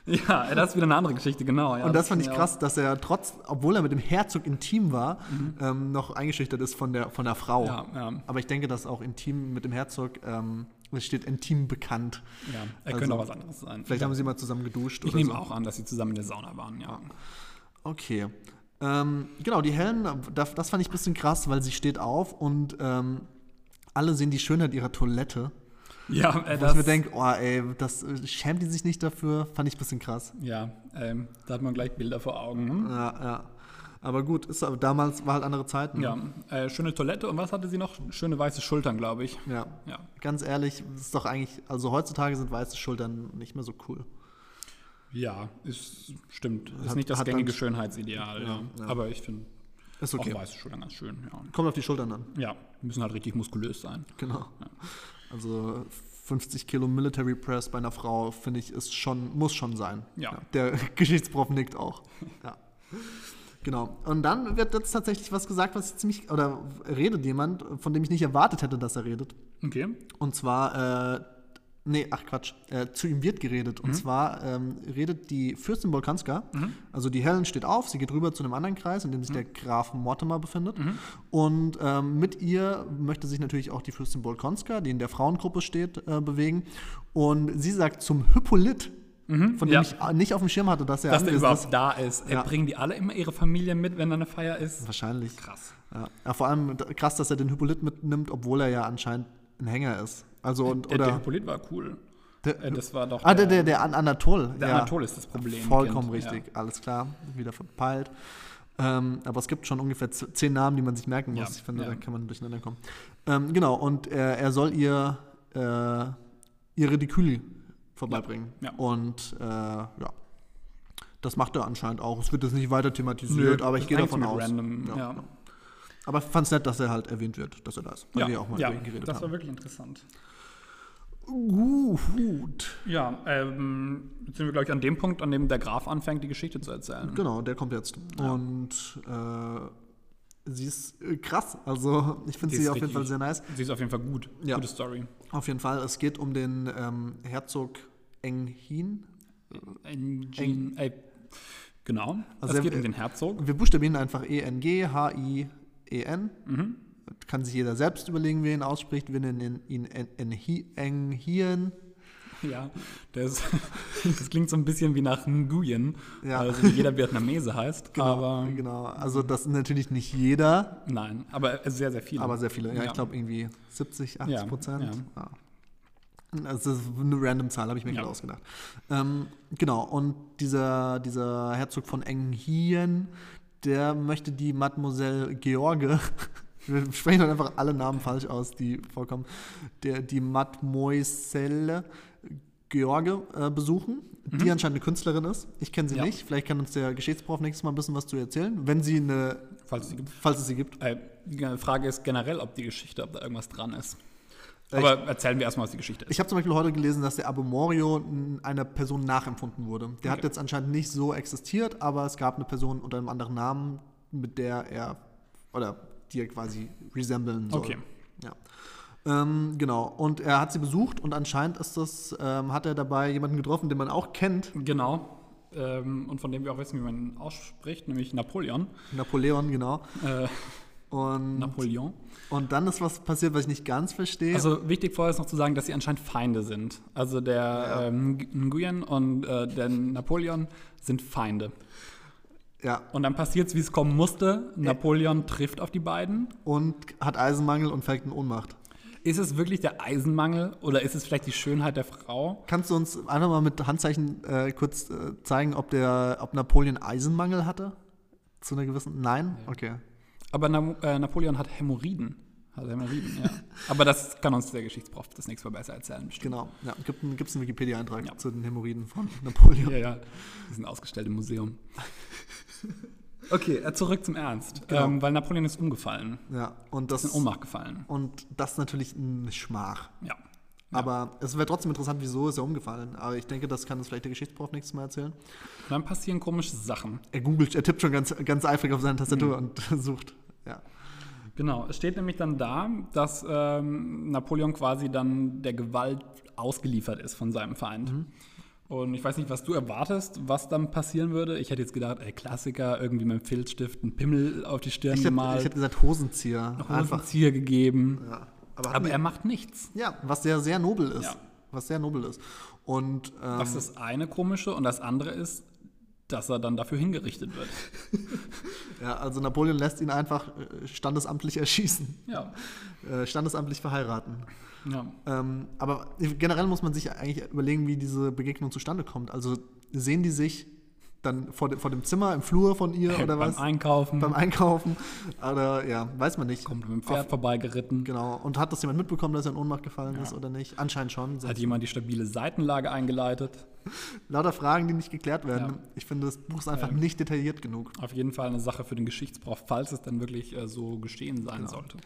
Ja, das ist wieder eine andere Geschichte, genau. Ja, und das fand ich ja auch- krass, dass er trotz, obwohl er mit dem Herzog intim war, ähm, noch eingeschüchtert ist von der, von der Frau. Ja, ja. Aber ich denke, dass auch intim mit dem Herzog, ähm, es steht intim bekannt. Ja, er Also, könnte auch was anderes sein. Vielleicht haben sie mal zusammen geduscht ich oder nehme so. auch an, dass sie zusammen in der Sauna waren, ja. Okay. Ähm, genau, die Helen, das, fand ich ein bisschen krass, weil sie steht auf und ähm, alle sehen die Schönheit ihrer Toilette. Ja, äh, Wo das, ich mir denke, oh ey, das äh, schämt die sich nicht dafür, fand ich ein bisschen krass. ja ähm, da hat man gleich Bilder vor Augen. Ne? Ja, ja. Aber gut, ist, aber damals war halt andere Zeiten. Ja, äh, schöne Toilette und was hatte sie noch? Schöne weiße Schultern, glaube ich. ja. Ja. Ganz ehrlich, ist doch eigentlich, also heutzutage sind weiße Schultern nicht mehr so cool. Ja, ist, stimmt. Ist Hat- nicht das gängige Schönheitsideal, ja. ja. Aber ich finde Ist okay. auch weiße Schultern ganz schön, ja. Kommt auf die Schultern an, Ja, müssen halt richtig muskulös sein. genau. Also 50 Kilo Military Press bei einer Frau, finde ich, ist schon, muss schon sein. Ja. Der Geschichtsprof nickt auch. Ja. Genau. Und dann wird jetzt tatsächlich was gesagt, was ziemlich, oder redet jemand, von dem ich nicht erwartet hätte, dass er redet. Okay. Und zwar, äh, nee, ach Quatsch, äh, zu ihm wird geredet. Und zwar ähm, redet die Fürstin Bolkanska, also die Helen steht auf, sie geht rüber zu einem anderen Kreis, in dem sich der Graf Mortimer befindet. Und ähm, mit ihr möchte sich natürlich auch die Fürstin Bolkonska, die in der Frauengruppe steht, äh, bewegen. Und sie sagt zum Hippolyt, von dem ja. ich nicht auf dem Schirm hatte, dass er Dass der überhaupt ist. da ist. Ja. Äh, Bringen die alle immer ihre Familie mit, wenn da eine Feier ist? Wahrscheinlich. Krass. Ja. ja, vor allem krass, dass er den Hippolyt mitnimmt, obwohl er ja anscheinend ein Hänger ist. Also und, Der, der oder Hippolyt war cool. Der- Äh, das war doch Ah, der, der, der An Anatol. Der Anatol ist das Problem, Vollkommen Kind, richtig, alles klar, wieder verpeilt. Ähm, aber es gibt schon ungefähr zehn Namen, die man sich merken muss. Ja, ich finde, ja. da kann man durcheinander kommen. Ähm, genau, und er, er soll ihr äh, ihr Rediküli vorbeibringen. Ja, ja. Und äh, ja, das macht er anscheinend auch. Es wird jetzt nicht weiter thematisiert, aber ich gehe davon aus. Random, ja. Aber fand es nett, dass er halt erwähnt wird, dass er da ist. Weil Ja, wir auch mal ja über ihn geredet das war haben. wirklich interessant. Gut. Ja, ähm, jetzt sind wir, glaube ich, an dem Punkt, an dem der Graf anfängt, die Geschichte zu erzählen. Genau, der kommt jetzt. Und äh, sie ist äh, krass. Also ich finde sie auf jeden Fall sehr nice. Sie ist auf jeden Fall gut. Ja. Gute Story. Auf jeden Fall. Es geht um den ähm, Herzog Enghin. Engin, äh, genau. Also es geht um den Herzog. Wir buchstabieren einfach E E-N-G-H-I-E-N. Mhm. Kann sich jeder selbst überlegen, wie er ihn ausspricht. Wir nennen ihn En- Enhi- Enghien. Ja, das, das klingt so ein bisschen wie nach Nguyen, Ja. also wie jeder Vietnamese heißt. Genau, Aber genau. Also das ist natürlich nicht jeder, nein, aber sehr, sehr viele. aber sehr viele. Ja, Ja. ich glaube irgendwie 70, 80 Ja, Prozent. ja. Ja. Also das ist eine random Zahl, habe ich mir gerade ausgedacht. Ähm, genau, und dieser, dieser Herzog von Enghien, der möchte die Mademoiselle George, wir sprechen dann einfach alle Namen falsch aus, die vorkommen, der, die Mademoiselle George äh, besuchen, die anscheinend eine Künstlerin ist. Ich kenne sie Mhm. Ja. nicht. Vielleicht kann uns der Geschichtsprof nächstes Mal ein bisschen was zu erzählen, wenn sie eine, falls es sie gibt. falls es sie gibt. Äh, die Frage ist generell, ob die Geschichte, ob da irgendwas dran ist. Aber erzählen wir erstmal, was die Geschichte ist. Ich habe zum Beispiel heute gelesen, dass der Abomorio einer Person nachempfunden wurde. Der hat Okay. jetzt anscheinend nicht so existiert, aber es gab eine Person unter einem anderen Namen, mit der er oder die er quasi resemblen soll. Okay. Ja. Ähm, genau. Und er hat sie besucht und anscheinend ist das, ähm, hat er dabei jemanden getroffen, den man auch kennt. Genau. Ähm, und von dem wir auch wissen, wie man ihn ausspricht, nämlich Napoleon. Napoleon, genau. Äh, Und, Napoleon. und dann ist was passiert, was ich nicht ganz verstehe. Also wichtig vorher ist noch zu sagen, dass sie anscheinend Feinde sind. Also der Ja. ähm, Nguyen und äh, der Napoleon sind Feinde. ja. Und dann passiert es, wie es kommen musste. Napoleon trifft auf die beiden. Und hat Eisenmangel und fällt in Ohnmacht. Ist es wirklich der Eisenmangel oder ist es vielleicht die Schönheit der Frau? Kannst du uns einfach mal mit Handzeichen äh, kurz äh, zeigen, ob, der, ob Napoleon Eisenmangel hatte? Zu einer gewissen. Nein? Okay. Aber Na äh, Napoleon hat Hämorrhoiden. Hat Hämorrhoiden, ja. Aber das kann uns der Geschichtsprof das nächste Mal besser erzählen. bestimmt. Genau. Ja, gibt einen, gibt's einen Wikipedia-Eintrag Ja. zu den Hämorrhoiden von Napoleon. Ja, ja. Die sind ausgestellt im Museum. Okay, äh, zurück zum Ernst. Genau. Ähm, weil Napoleon ist umgefallen. Ja, und Ist das, in Ohnmacht gefallen. und das ist natürlich ein Schmach. Ja. Aber es wäre trotzdem interessant, wieso ist er umgefallen. Aber ich denke, das kann uns vielleicht der Geschichtsprof nächstes Mal erzählen. Dann passieren komische Sachen. Er googelt, er tippt schon ganz, ganz eifrig auf seine Tastatur Mhm. und sucht. Ja. Genau, es steht nämlich dann da, dass ähm, Napoleon quasi dann der Gewalt ausgeliefert ist von seinem Feind. Mhm. Und ich weiß nicht, was du erwartest, was dann passieren würde. Ich hätte jetzt gedacht, ey, Klassiker, irgendwie mit dem Filzstift einen Pimmel auf die Stirn Ich hätte gemalt, ich hätte gesagt Hosenzieher. Hosenzieher gegeben. Ja. Aber, Aber er macht nichts. ja, was sehr, sehr nobel ist. Ja. Was sehr nobel ist. Und ähm, Das ist das eine komische. Und das andere ist, dass er dann dafür hingerichtet wird. ja, also Napoleon lässt ihn einfach äh, standesamtlich erschießen, Ja. äh, standesamtlich verheiraten. ja. Ähm, aber generell muss man sich eigentlich überlegen, wie diese Begegnung zustande kommt. Also sehen die sich dann vor, vor dem Zimmer, im Flur von ihr oder Beim was? Einkaufen Beim Einkaufen. Oder ja, weiß man nicht. kommt mit dem Pferd vorbeigeritten. Genau. Und hat das jemand mitbekommen, dass er in Ohnmacht gefallen ist oder nicht? Anscheinend schon. Hat jemand die stabile Seitenlage eingeleitet. Lauter Fragen, die nicht geklärt werden. Ja. Ich finde, das Buch ist einfach Ähm. nicht detailliert genug. Auf jeden Fall eine Sache für den Geschichtsprof, falls es dann wirklich äh, so geschehen sein Genau. sollte.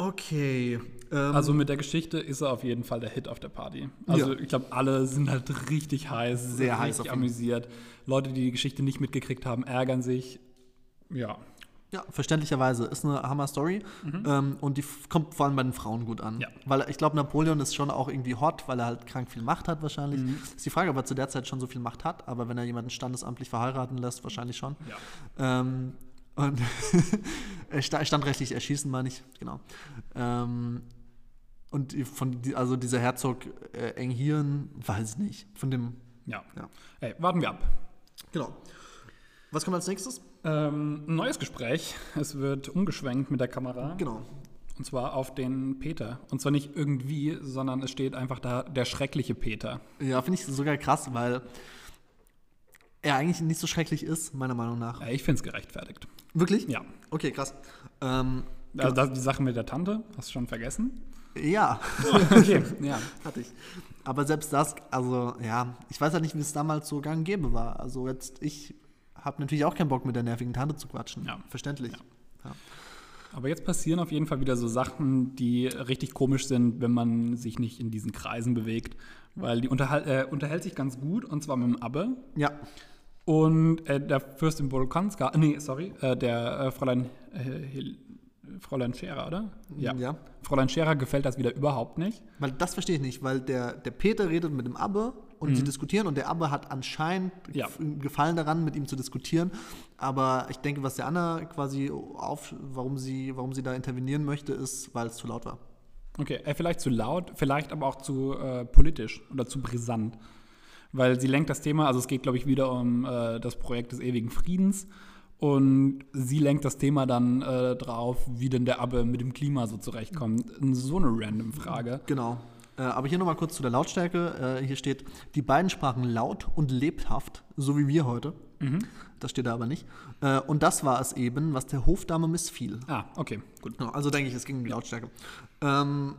Okay. Ähm, Also mit der Geschichte ist er auf jeden Fall der Hit auf der Party. Also Ja. ich glaube, alle sind halt richtig heiß, Sehr heiß richtig auf ihn. amüsiert. Leute, die die Geschichte nicht mitgekriegt haben, ärgern sich. Ja, ja, verständlicherweise. Ist eine Hammer-Story. Ähm, und die kommt vor allem bei den Frauen gut an. Mhm. Ja. Weil ich glaube, Napoleon ist schon auch irgendwie hot, weil er halt krank viel Macht hat wahrscheinlich. Mhm. Ist die Frage, ob er zu der Zeit schon so viel Macht hat. Aber wenn er jemanden standesamtlich verheiraten lässt, wahrscheinlich schon. ja. Ähm, und sta- standrechtlich erschießen, meine ich, genau. Ähm, und von also dieser Herzog äh, Enghirn, weiß ich nicht. Von dem, ja. ja. Hey, warten wir ab. Genau. Was kommt als nächstes? Ähm, ein neues Gespräch. Es wird umgeschwenkt mit der Kamera. Genau. Und zwar auf den Peter. Und zwar nicht irgendwie, sondern es steht einfach da, der schreckliche Peter. Ja, finde ich sogar krass, weil er eigentlich nicht so schrecklich ist, meiner Meinung nach. Ja, ich finde es gerechtfertigt. Wirklich? Ja. Okay, krass. Ähm, Also das, die Sache mit der Tante, hast du schon vergessen? ja, Okay, ja. hatte ich. Aber selbst das, also ja, ich weiß halt nicht, wie es damals so gang und gäbe war. Also jetzt, ich habe natürlich auch keinen Bock, mit der nervigen Tante zu quatschen. Ja. Verständlich. Ja. Ja. Aber jetzt passieren auf jeden Fall wieder so Sachen, die richtig komisch sind, wenn man sich nicht in diesen Kreisen bewegt. Weil die unterhal äh, unterhält sich ganz gut, und zwar mit dem Abbe. ja. Und äh, der Fürstin Bolkonska, nee, sorry, äh, der äh, Fräulein, äh, Fräulein Scherer, oder? Ja. Fräulein Scherer gefällt das wieder überhaupt nicht. Weil das verstehe ich nicht, weil der, der Peter redet mit dem Abbe und sie diskutieren und der Abbe hat anscheinend Mhm. Ja. Gefallen daran, mit ihm zu diskutieren. Aber ich denke, was der Anna quasi auf, warum sie, warum sie da intervenieren möchte, ist, weil es zu laut war. Okay, äh, vielleicht zu laut, vielleicht aber auch zu äh, politisch oder zu brisant. Weil sie lenkt das Thema, also es geht, glaube ich, wieder um äh, das Projekt des ewigen Friedens. Und sie lenkt das Thema dann äh, drauf, wie denn der Abbe mit dem Klima so zurechtkommt. So eine random Frage. Genau. Äh, aber hier nochmal kurz zu der Lautstärke. Äh, hier steht, die beiden sprachen laut und lebhaft, so wie wir heute. Das steht da aber nicht. Äh, und das war es eben, was der Hofdame missfiel. Ah, okay, gut. Genau, also denke ich, es ging um die Lautstärke. Ähm,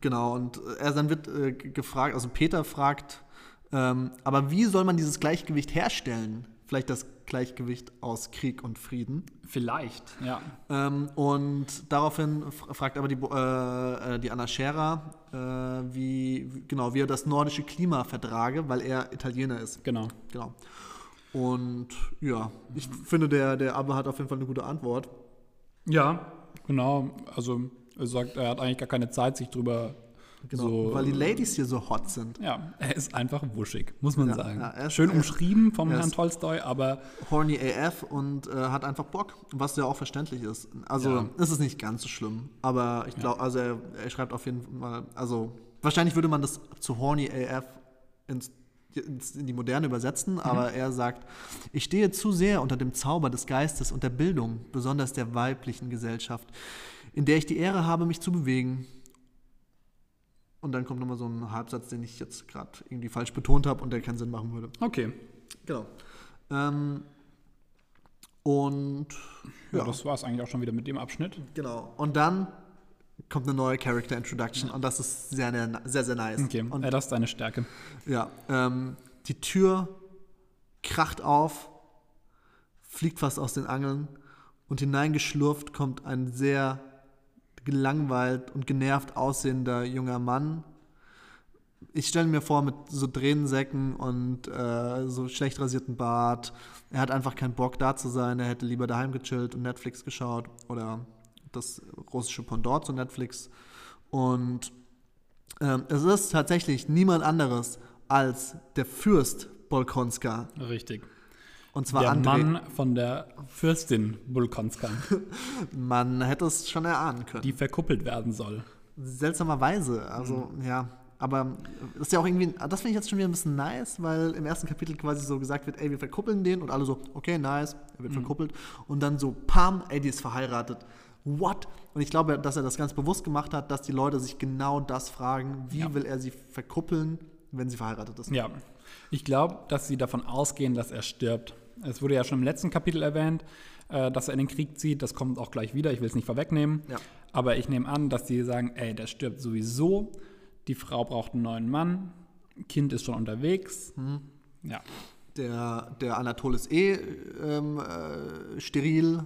genau, und er dann wird äh, gefragt, also Peter fragt, ähm, aber wie soll man dieses Gleichgewicht herstellen? Vielleicht das Gleichgewicht aus Krieg und Frieden. Vielleicht, ja. Ähm, und daraufhin fragt aber die, äh, äh, die Anna Scherer, äh, wie, wie- genau, wie er das nordische Klima vertrage, weil er Italiener ist. Genau. Genau. Und ja, ich finde, der, der Abbe hat auf jeden Fall eine gute Antwort. Ja, genau. Also Er sagt, er hat eigentlich gar keine Zeit, sich drüber Genau, so. weil die Ladies hier so hot sind. ja, er ist einfach wuschig, muss man Ja, sagen. ja, ist- Schön umschrieben vom er Herrn Tolstoi, aber Horny AF und äh, hat einfach Bock, was ja auch verständlich ist. Also Ja. ist es nicht ganz so schlimm, aber ich glaube, also er, er schreibt auf jeden Fall, also wahrscheinlich würde man das zu Horny AF ins, ins, in die Moderne übersetzen, Mhm. aber er sagt, ich stehe zu sehr unter dem Zauber des Geistes und der Bildung, besonders der weiblichen Gesellschaft, in der ich die Ehre habe, mich zu bewegen. Und dann kommt nochmal so ein Halbsatz, den ich jetzt gerade irgendwie falsch betont habe und der keinen Sinn machen würde. okay. Genau. Ähm, und Ja, ja, das war es eigentlich auch schon wieder mit dem Abschnitt. genau. Und dann kommt eine neue Character Introduction und das ist sehr, sehr, sehr, nice. Okay, Und das ist deine Stärke. ja, ähm, die Tür kracht auf, fliegt fast aus den Angeln und hineingeschlurft kommt ein sehr gelangweilt und genervt aussehender junger Mann. Ich stelle mir vor, mit so Tränensäcken und äh, so schlecht rasierten Bart. Er hat einfach keinen Bock da zu sein. Er hätte lieber daheim gechillt und Netflix geschaut oder das russische Pendant zu Netflix. Und ähm, es ist tatsächlich niemand anderes als der Fürst Bolkonska. Richtig. Und zwar der André. Mann von der Fürstin Bulkonska, Man hätte es schon erahnen können. die verkuppelt werden soll. Seltsamerweise. Also, ja. Aber ist ja auch irgendwie, das finde ich jetzt schon wieder ein bisschen nice, weil im ersten Kapitel quasi so gesagt wird, ey, wir verkuppeln den und alle so, okay, nice, er wird verkuppelt. Und dann so, pam, ey, die ist verheiratet. What? Und ich glaube, dass er das ganz bewusst gemacht hat, dass die Leute sich genau das fragen, wie Ja. will er sie verkuppeln, wenn sie verheiratet ist. Ja, ich glaube, dass sie davon ausgehen, dass er stirbt. Es wurde ja schon im letzten Kapitel erwähnt, äh, dass er in den Krieg zieht. Das kommt auch gleich wieder. Ich will es nicht vorwegnehmen. Ja. Aber ich nehme an, dass die sagen, ey, der stirbt sowieso. Die Frau braucht einen neuen Mann. Kind ist schon unterwegs. Mhm. Ja. Der, der Anatol ist eh ähm, äh, steril.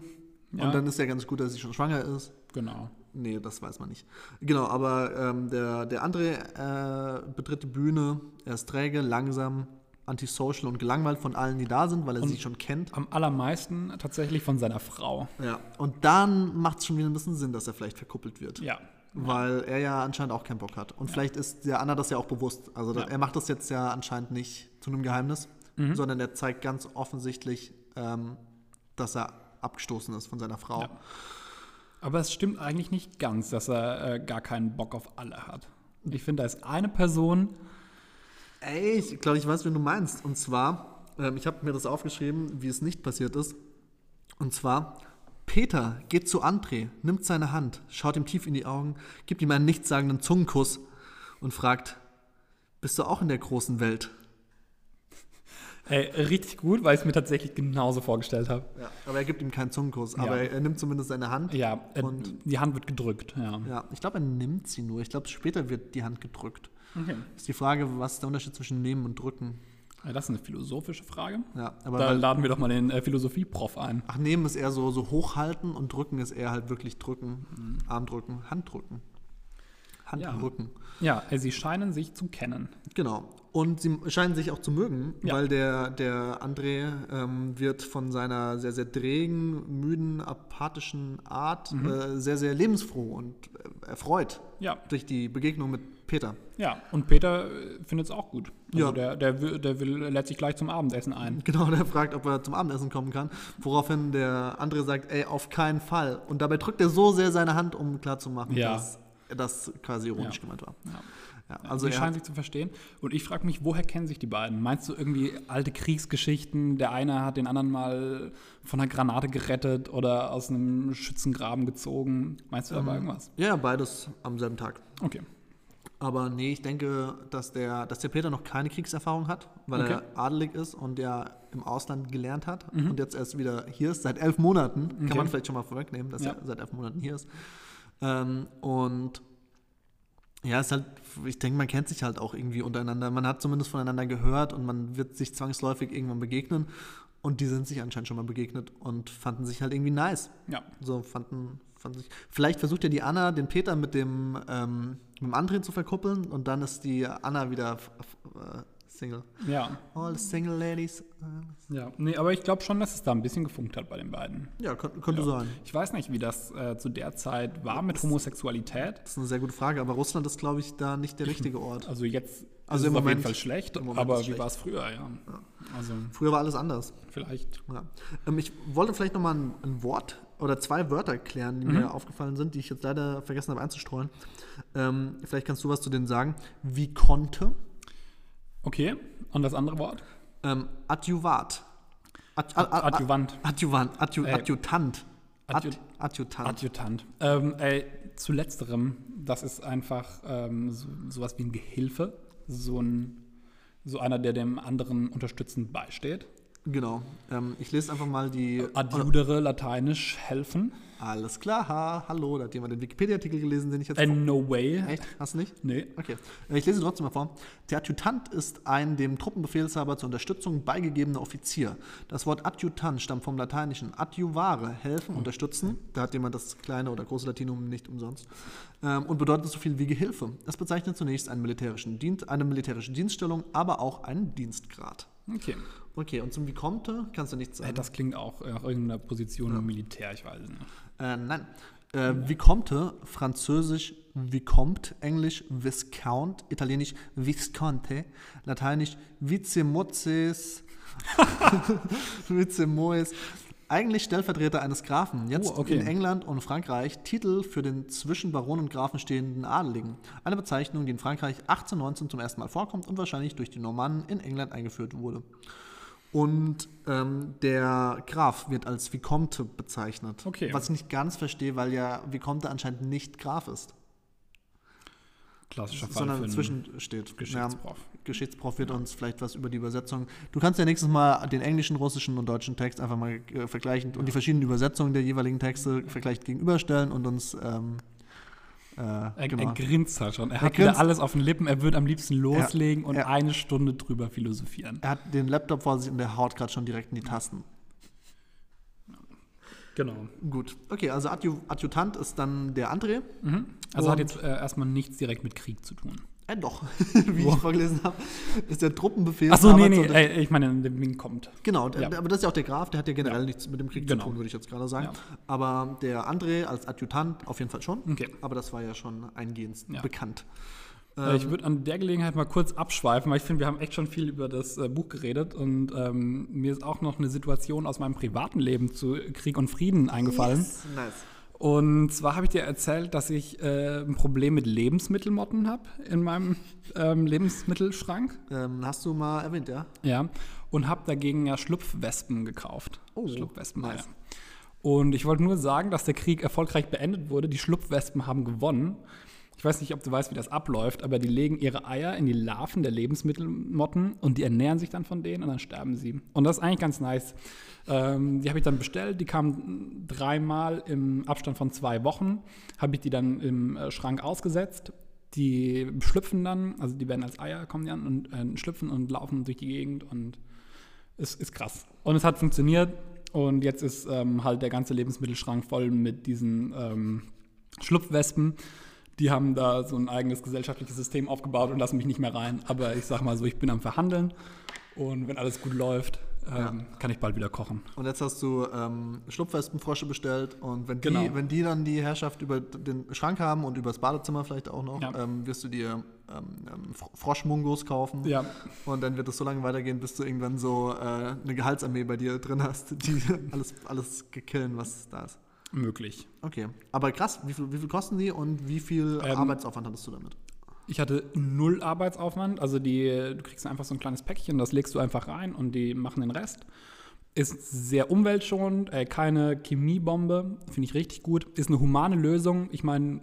Ja. Und dann ist ja ganz gut, dass sie schon schwanger ist. Genau. Nee, das weiß man nicht. Genau, aber ähm, der, der andere äh, betritt die Bühne. Er ist träge, langsam, antisocial und gelangweilt von allen, die da sind, weil er sie schon kennt. Am allermeisten tatsächlich von seiner Frau. Ja. Und dann macht es schon wieder ein bisschen Sinn, dass er vielleicht verkuppelt wird. Ja. Weil er ja anscheinend auch keinen Bock hat. Und vielleicht ist der Anna das ja auch bewusst. Also Ja. er macht das jetzt ja anscheinend nicht zu einem Geheimnis, sondern er zeigt ganz offensichtlich, ähm, dass er abgestoßen ist von seiner Frau. Ja. Aber es stimmt eigentlich nicht ganz, dass er äh, gar keinen Bock auf alle hat. Ich finde, da ist eine Person, Ey, ich glaube, ich weiß, wen du meinst. Und zwar, ähm, ich habe mir das aufgeschrieben, wie es nicht passiert ist. Und zwar, Peter geht zu André, nimmt seine Hand, schaut ihm tief in die Augen, gibt ihm einen nichtssagenden Zungenkuss und fragt, bist du auch in der großen Welt? ey, richtig gut, weil ich es mir tatsächlich genauso vorgestellt habe. Ja, aber er gibt ihm keinen Zungenkuss, aber Ja. er, nimmt zumindest seine Hand. Ja, Und- die Hand wird gedrückt, ja. Ja, ich glaube, er nimmt sie nur. Ich glaube, später wird die Hand gedrückt. Okay. Ist die Frage, was ist der Unterschied zwischen nehmen und drücken? Ja, Das ist eine philosophische Frage. Ja, aber Da weil, laden wir doch mal den äh, Philosophie-Prof ein. ach, nehmen ist eher so, so hochhalten und drücken ist eher halt wirklich drücken. Mhm. Arm drücken, Hand drücken. Hand Ja. Rücken. Ja, äh, sie scheinen sich zu kennen. Genau. Und sie scheinen sich auch zu mögen, Ja. weil der, der André ähm, wird von seiner sehr, sehr trägen, müden, apathischen Art Mhm. äh, sehr, sehr lebensfroh und äh, erfreut Ja, durch die Begegnung mit Peter. ja. Und Peter findet es auch gut. Also Ja. der, der, will, der will, lädt sich gleich zum Abendessen ein. Genau, der fragt, ob er zum Abendessen kommen kann. Woraufhin der andere sagt, ey, auf keinen Fall. Und dabei drückt er so sehr seine Hand, um klarzumachen, Ja. dass das quasi ironisch Ja. gemeint war. Ja. Ja, Also er scheinen sich zu verstehen. Und ich frage mich, woher kennen sich die beiden? Meinst du irgendwie alte Kriegsgeschichten? Der eine hat den anderen mal von einer Granate gerettet oder aus einem Schützengraben gezogen? Meinst du da Ähm. aber irgendwas? ja, beides am selben Tag. Okay. Aber nee, ich denke, dass der, dass der Peter noch keine Kriegserfahrung hat, weil Okay. er adelig ist und ja im Ausland gelernt hat und jetzt erst wieder hier ist, seit elf Monaten. Mhm. Okay. Kann man vielleicht schon mal vorwegnehmen, dass Ja. er seit elf Monaten hier ist. Ähm, und ja, ist halt, ich denke, man kennt sich halt auch irgendwie untereinander. Man hat zumindest voneinander gehört und man wird sich zwangsläufig irgendwann begegnen. Und die sind sich anscheinend schon mal begegnet und fanden sich halt irgendwie nice. Ja. So fanden, fanden sich. Vielleicht versucht ja die Anna den Peter mit dem, ähm, mit dem André zu verkuppeln und dann ist die Anna wieder äh, Single. Ja, All the single ladies. ja. Nee, aber ich glaube schon, dass es da ein bisschen gefunkt hat bei den beiden. Ja, könnte, könnte Ja. sein. Ich weiß nicht, wie das äh, zu der Zeit war mit Homosexualität. Das ist eine sehr gute Frage, aber Russland ist, glaube ich, da nicht der richtige Ort. Also jetzt Also ist im es auf Moment- jeden Fall schlecht, aber ist wie schlecht. war es früher, ja. Also Früher war alles anders. vielleicht. Ja. Ähm, ich wollte vielleicht nochmal ein, ein Wort oder zwei Wörter klären, die mir aufgefallen sind, die ich jetzt leider vergessen habe einzustreuen. Ähm, vielleicht kannst du was zu denen sagen. Wie konnte Okay, und das andere Wort? ähm, Adjuvat. Ad, ad, ad, Adjuvant. Adjuvant. Adju, Adjutant. Ad, Adju- Adjutant. Adjutant. Ähm, ey, zu letzterem, das ist einfach ähm, so, sowas wie ein Gehilfe, so, ein, so einer, der dem anderen unterstützend beisteht. Genau. Ähm, ich lese einfach mal die. Adjudere, lateinisch helfen. Alles klar. Ha, hallo, da hat jemand den Wikipedia-Artikel gelesen, den ich jetzt. Äh, no way. Echt? Hast du nicht? Nee. Okay, Äh, ich lese trotzdem mal vor. Der Adjutant ist ein dem Truppenbefehlshaber zur Unterstützung beigegebener Offizier. Das Wort Adjutant stammt vom lateinischen adjuvare, helfen, unterstützen. Da hat jemand das kleine oder große Latinum nicht umsonst. Ähm, und bedeutet so viel wie Gehilfe. Es bezeichnet zunächst einen militärischen Dienst, eine militärische Dienststellung, aber auch einen Dienstgrad. Okay. Okay, und zum Vicomte kannst du nichts Äh, sagen. das klingt auch nach irgendeiner Position im Militär, ich weiß nicht. Äh, nein. Äh, Vicomte, französisch Vicomte, englisch Viscount, italienisch Visconte, lateinisch Vicemoces, Vicemoes, eigentlich Stellvertreter eines Grafen, jetzt Oh, okay. in England und Frankreich Titel für den zwischen Baron und Grafen stehenden Adeligen. Eine Bezeichnung, die in Frankreich 1819 zum ersten Mal vorkommt und wahrscheinlich durch die Normannen in England eingeführt wurde. Und ähm, der Graf wird als Vicomte bezeichnet. Okay. Was ich nicht ganz verstehe, weil ja Vicomte anscheinend nicht Graf ist, Klassischer Fall sondern dazwischen steht. Geschichtsprof. Ja, Geschichtsprof wird uns vielleicht was über die Übersetzung. Du kannst ja nächstes Mal den englischen, russischen und deutschen Text einfach mal äh, vergleichen und die verschiedenen Übersetzungen der jeweiligen Texte vergleicht gegenüberstellen und uns. Ähm, äh, Er, genau. er grinst halt schon. Er Er hat wieder grinst. alles auf den Lippen. Er wird am liebsten loslegen und ja. eine Stunde drüber philosophieren. er hat den Laptop vor sich und der haut gerade schon direkt in die Tasten. Genau. Gut, okay, also Adju Adjutant ist dann der André. Also hat Und- jetzt äh, erstmal nichts direkt mit Krieg zu tun. Äh, doch, wie ich vorgelesen habe, ist der Truppenbefehl. Achso, nee, nee, äh, ich meine, der Wing kommt. Genau, Ja. aber das ist ja auch der Graf, der hat ja generell Ja. nichts mit dem Krieg Genau. zu tun, würde ich jetzt gerade sagen. Ja. Aber der André als Adjutant auf jeden Fall schon. Okay. Aber das war ja schon eingehend Ja. bekannt. Äh, ich würde an der Gelegenheit mal kurz abschweifen, weil ich finde, wir haben echt schon viel über das äh, Buch geredet und ähm, mir ist auch noch eine Situation aus meinem privaten Leben zu Krieg und Frieden eingefallen. Yes, nice. Und zwar habe ich dir erzählt, dass ich äh, ein Problem mit Lebensmittelmotten habe in meinem ähm, Lebensmittelschrank. Ähm, hast du mal erwähnt, ja? Ja. Und habe dagegen ja Schlupfwespen gekauft. Oh, Schlupfwespen, nice. ja. Und ich wollte nur sagen, dass der Krieg erfolgreich beendet wurde. Die Schlupfwespen haben gewonnen. Ich weiß nicht, ob du weißt, wie das abläuft, aber die legen ihre Eier in die Larven der Lebensmittelmotten und die ernähren sich dann von denen und dann sterben sie. Und das ist eigentlich ganz nice. Ähm, die habe ich dann bestellt, die kamen dreimal im Abstand von zwei Wochen, habe ich die dann im äh, Schrank ausgesetzt. Die schlüpfen dann, also die werden als Eier, kommen die an und äh, schlüpfen und laufen durch die Gegend und ist, ist krass. Und es hat funktioniert und jetzt ist ähm, halt der ganze Lebensmittelschrank voll mit diesen ähm, Schlupfwespen. Die haben da so ein eigenes gesellschaftliches System aufgebaut und lassen mich nicht mehr rein. Aber ich sag mal so, ich bin am Verhandeln und wenn alles gut läuft, ähm, kann ich bald wieder kochen. Und jetzt hast du ähm, Schlupfwespenfrosche bestellt und wenn die, Genau. wenn die dann die Herrschaft über den Schrank haben und über das Badezimmer vielleicht auch noch, Ja. ähm, wirst du dir ähm, ähm, Fro- Froschmungos kaufen. Ja, Und dann wird es so lange weitergehen, bis du irgendwann so äh, eine Gehaltsarmee bei dir drin hast, die alles, alles gekillen, was da ist. Möglich. Okay. Aber krass, wie viel, wie viel kosten die und wie viel Ähm, Arbeitsaufwand hattest du damit? Ich hatte null Arbeitsaufwand. Also die, du kriegst einfach so ein kleines Päckchen, das legst du einfach rein und die machen den Rest. Ist sehr umweltschonend, äh, keine Chemiebombe, finde ich richtig gut. Ist eine humane Lösung. Ich meine,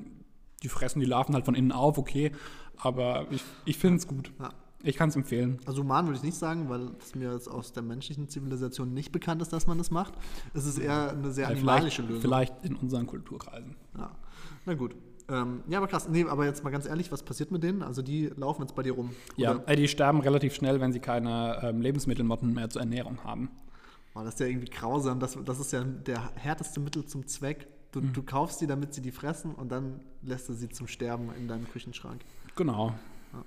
die fressen die Larven halt von innen auf, okay. Aber ich, ich finde es gut. Ja. Ich kann es empfehlen. Also human würde ich nicht sagen, weil es mir jetzt aus der menschlichen Zivilisation nicht bekannt ist, dass man das macht. Es ist eher eine sehr Äh, animalische vielleicht, Lösung. vielleicht in unseren Kulturkreisen. Ja. Na gut. Ähm, ja, aber krass. Nee, aber jetzt mal ganz ehrlich, was passiert mit denen? Also die laufen jetzt bei dir rum. Ja, Oder- äh, die sterben relativ schnell, wenn sie keine ähm, Lebensmittelmotten mehr zur Ernährung haben. Oh, das ist ja irgendwie grausam. Das, das ist ja der härteste Mittel zum Zweck. Du, Mhm. du kaufst sie, damit sie die fressen und dann lässt du sie zum Sterben in deinem Küchenschrank. Genau. Ja,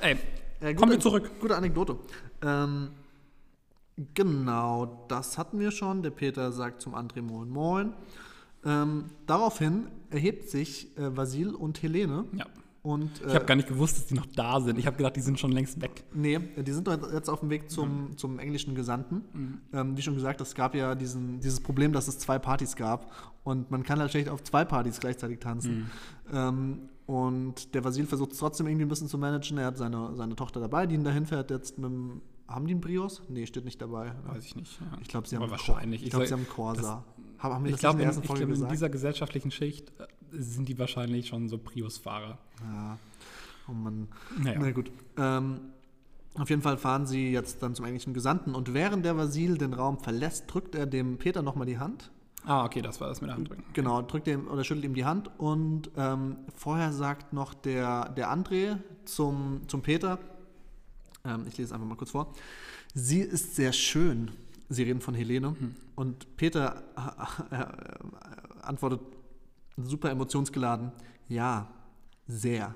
ey, Äh, Kommen wir zurück. Gute Anekdote. Ähm, genau, das hatten wir schon. Der Peter sagt zum André Moin Moin. Ähm, daraufhin erhebt sich äh, Vasil und Helene. Ja. Und, äh, Ich habe gar nicht gewusst, dass die noch da sind. Ich habe gedacht, die sind schon längst weg. Nee, die sind doch jetzt auf dem Weg zum, zum englischen Gesandten. Ähm, wie schon gesagt, es gab ja diesen, dieses Problem, dass es zwei Partys gab und man kann halt schlecht auf zwei Partys gleichzeitig tanzen. Ähm, und der Vasil versucht es trotzdem irgendwie ein bisschen zu managen. Er hat seine, seine Tochter dabei, die ihn dahin fährt jetzt mit dem. Haben die einen Brios? Nee, steht nicht dabei. Weiß ich nicht. Ja. Ich glaube, sie haben wahrscheinlich. Cor- Ich glaube, sag- sie haben einen Corsa. Haben, haben wir Ich das glaube, in ich glaub, in dieser gesellschaftlichen Schicht äh, sind die wahrscheinlich schon so Prius-Fahrer. Ja. Oh Mann. Naja. Na gut. Ähm, auf jeden Fall fahren sie jetzt dann zum englischen Gesandten und während der Vasil den Raum verlässt, drückt er dem Peter nochmal die Hand. Ah, okay, das war das mit der Hand drücken. Genau, drückt ihm oder schüttelt ihm die Hand und ähm, vorher sagt noch der, der André zum, zum Peter, ähm, ich lese einfach mal kurz vor, sie ist sehr schön. Sie reden von Helene und Peter äh, äh, antwortet super emotionsgeladen, ja, sehr.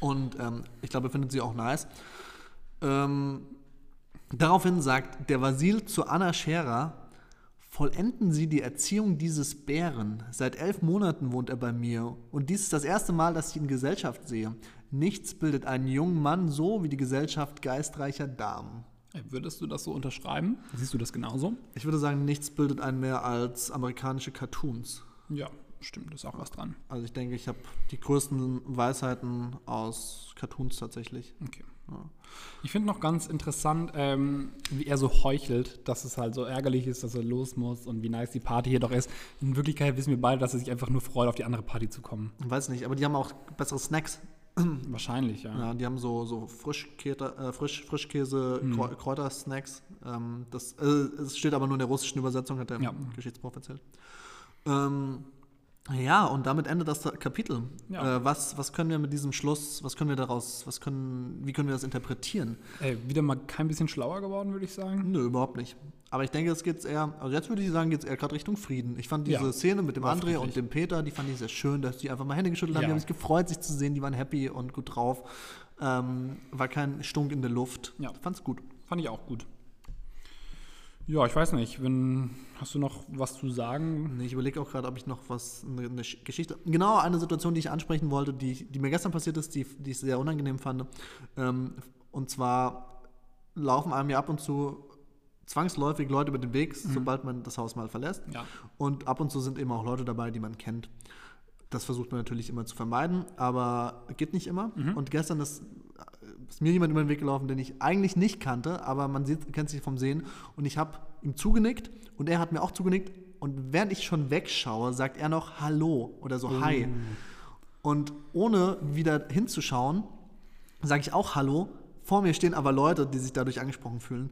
Und ähm, ich glaube, er findet sie auch nice. Ähm, daraufhin sagt der Vasil zu Anna Scherer, vollenden Sie die Erziehung dieses Bären. Seit elf Monaten wohnt er bei mir und dies ist das erste Mal, dass ich ihn in Gesellschaft sehe. Nichts bildet einen jungen Mann so wie die Gesellschaft geistreicher Damen. Äh, Würdest du das so unterschreiben? Siehst du das genauso? Ich würde sagen, nichts bildet einen mehr als amerikanische Cartoons. Ja, stimmt, ist auch was dran. Also ich denke, ich habe die größten Weisheiten aus Cartoons tatsächlich. Okay. Ich finde noch ganz interessant, ähm, wie er so heuchelt, dass es halt so ärgerlich ist, dass er los muss und wie nice die Party hier doch ist. In Wirklichkeit wissen wir beide, dass er sich einfach nur freut, auf die andere Party zu kommen. Weiß nicht, aber die haben auch bessere Snacks. Wahrscheinlich, ja. Ja, die haben so, so Frischkäse, äh, Frisch, Frischkäse. Kräu- Kräutersnacks. Ähm, das, äh, es steht aber nur in der russischen Übersetzung, hat der Ja. Geschichtsprof erzählt. Ähm, ja, und damit endet das Kapitel. Ja. Äh, was, was können wir mit diesem Schluss, was können wir daraus, was können, wie können wir das interpretieren? Ey, wieder mal kein bisschen schlauer geworden, würde ich sagen. Nö, überhaupt nicht. Aber ich denke, es geht eher, also jetzt würde ich sagen, geht es eher gerade Richtung Frieden. Ich fand diese Ja, Szene mit dem war André friedlich. und dem Peter, die fand ich sehr schön, dass die einfach mal Hände geschüttelt haben, Ja. die haben sich gefreut, sich zu sehen, die waren happy und gut drauf. Ähm, war kein Stunk in der Luft. Ja. Fand's gut. Fand ich auch gut. Ja, ich weiß nicht, wenn, hast du noch was zu sagen? Nee, Ich überlege auch gerade, ob ich noch was, eine, eine Sch- Geschichte. Genau, eine Situation, die ich ansprechen wollte, die, die mir gestern passiert ist, die, die ich sehr unangenehm fand. Ähm, und zwar laufen einem ja ab und zu zwangsläufig Leute über den Weg, sobald man das Haus mal verlässt. Ja. Und ab und zu sind eben auch Leute dabei, die man kennt. Das versucht man natürlich immer zu vermeiden, aber geht nicht immer. Und gestern ist, ist mir jemand über den Weg gelaufen, den ich eigentlich nicht kannte, aber man sieht, kennt sich vom Sehen. Und ich habe ihm zugenickt und er hat mir auch zugenickt. Und während ich schon wegschaue, sagt er noch Hallo oder so Hi. Und ohne wieder hinzuschauen, sage ich auch Hallo. Vor mir stehen aber Leute, die sich dadurch angesprochen fühlen.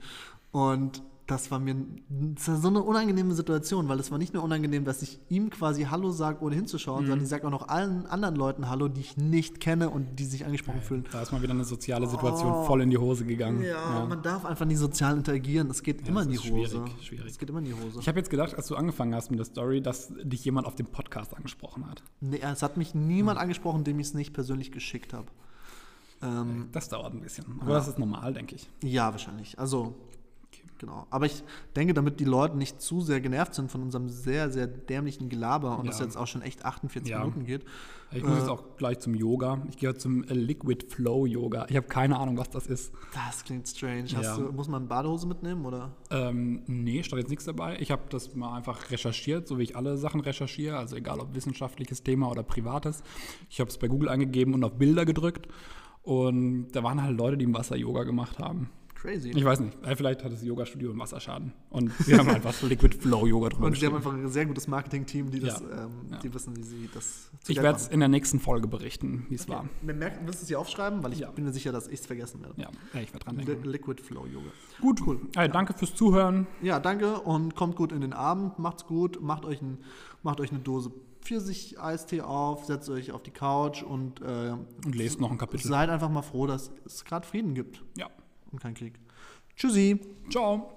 Und das war mir das war so eine unangenehme Situation, weil es war nicht nur unangenehm, dass ich ihm quasi Hallo sage, ohne hinzuschauen, sondern ich sage auch noch allen anderen Leuten Hallo, die ich nicht kenne und die sich angesprochen fühlen. Da ist mal wieder eine soziale Situation voll in die Hose gegangen. Ja, man darf einfach nicht sozial interagieren. Es geht immer in die Hose. schwierig, schwierig. Es geht immer in die Hose. Ich habe jetzt gedacht, als du angefangen hast mit der Story, dass dich jemand auf dem Podcast angesprochen hat. Nee, es hat mich niemand angesprochen, dem ich es nicht persönlich geschickt habe. Ähm, Das dauert ein bisschen. Aber das ist normal, denke ich. Ja, wahrscheinlich. Also, genau. Aber ich denke, damit die Leute nicht zu sehr genervt sind von unserem sehr, sehr dämlichen Gelaber und Ja. das jetzt auch schon echt 48 Ja. Minuten geht. Ich muss Äh, jetzt auch gleich zum Yoga. Ich gehe zum äh, Liquid Flow Yoga. Ich habe keine Ahnung, was das ist. Das klingt strange. Hast Ja. du, muss man eine Badehose mitnehmen oder? Ähm, nee, stand jetzt nichts dabei. Ich habe das mal einfach recherchiert, so wie ich alle Sachen recherchiere, also egal ob wissenschaftliches Thema oder privates. Ich habe es bei Google eingegeben und auf Bilder gedrückt. Und da waren halt Leute, die im Wasser Yoga gemacht haben. Crazy. Ich weiß nicht, äh, vielleicht hat das Yoga-Studio im Wasserschaden. Und sie haben einfach Liquid Flow Yoga drüber und sie haben einfach ein sehr gutes Marketing-Team, die, das, Ja. ähm, Ja. die wissen, wie sie das zu Ich werde es in der nächsten Folge berichten, wie es war. Man merkt, willst du es hier aufschreiben? Weil ich Ja. bin mir sicher, dass ich es vergessen werde. Ja, ich werde dran Li denken. Liquid Flow Yoga. Gut, cool. Hey, danke fürs Zuhören. Ja, danke und kommt gut in den Abend. Macht's gut. Macht euch, ein, macht euch eine Dose Pfirsich-Eistee auf, setzt euch auf die Couch und äh, Und lest noch ein Kapitel. seid einfach mal froh, dass es gerade Frieden gibt Ja. Und kein Krieg. Tschüssi. Ciao.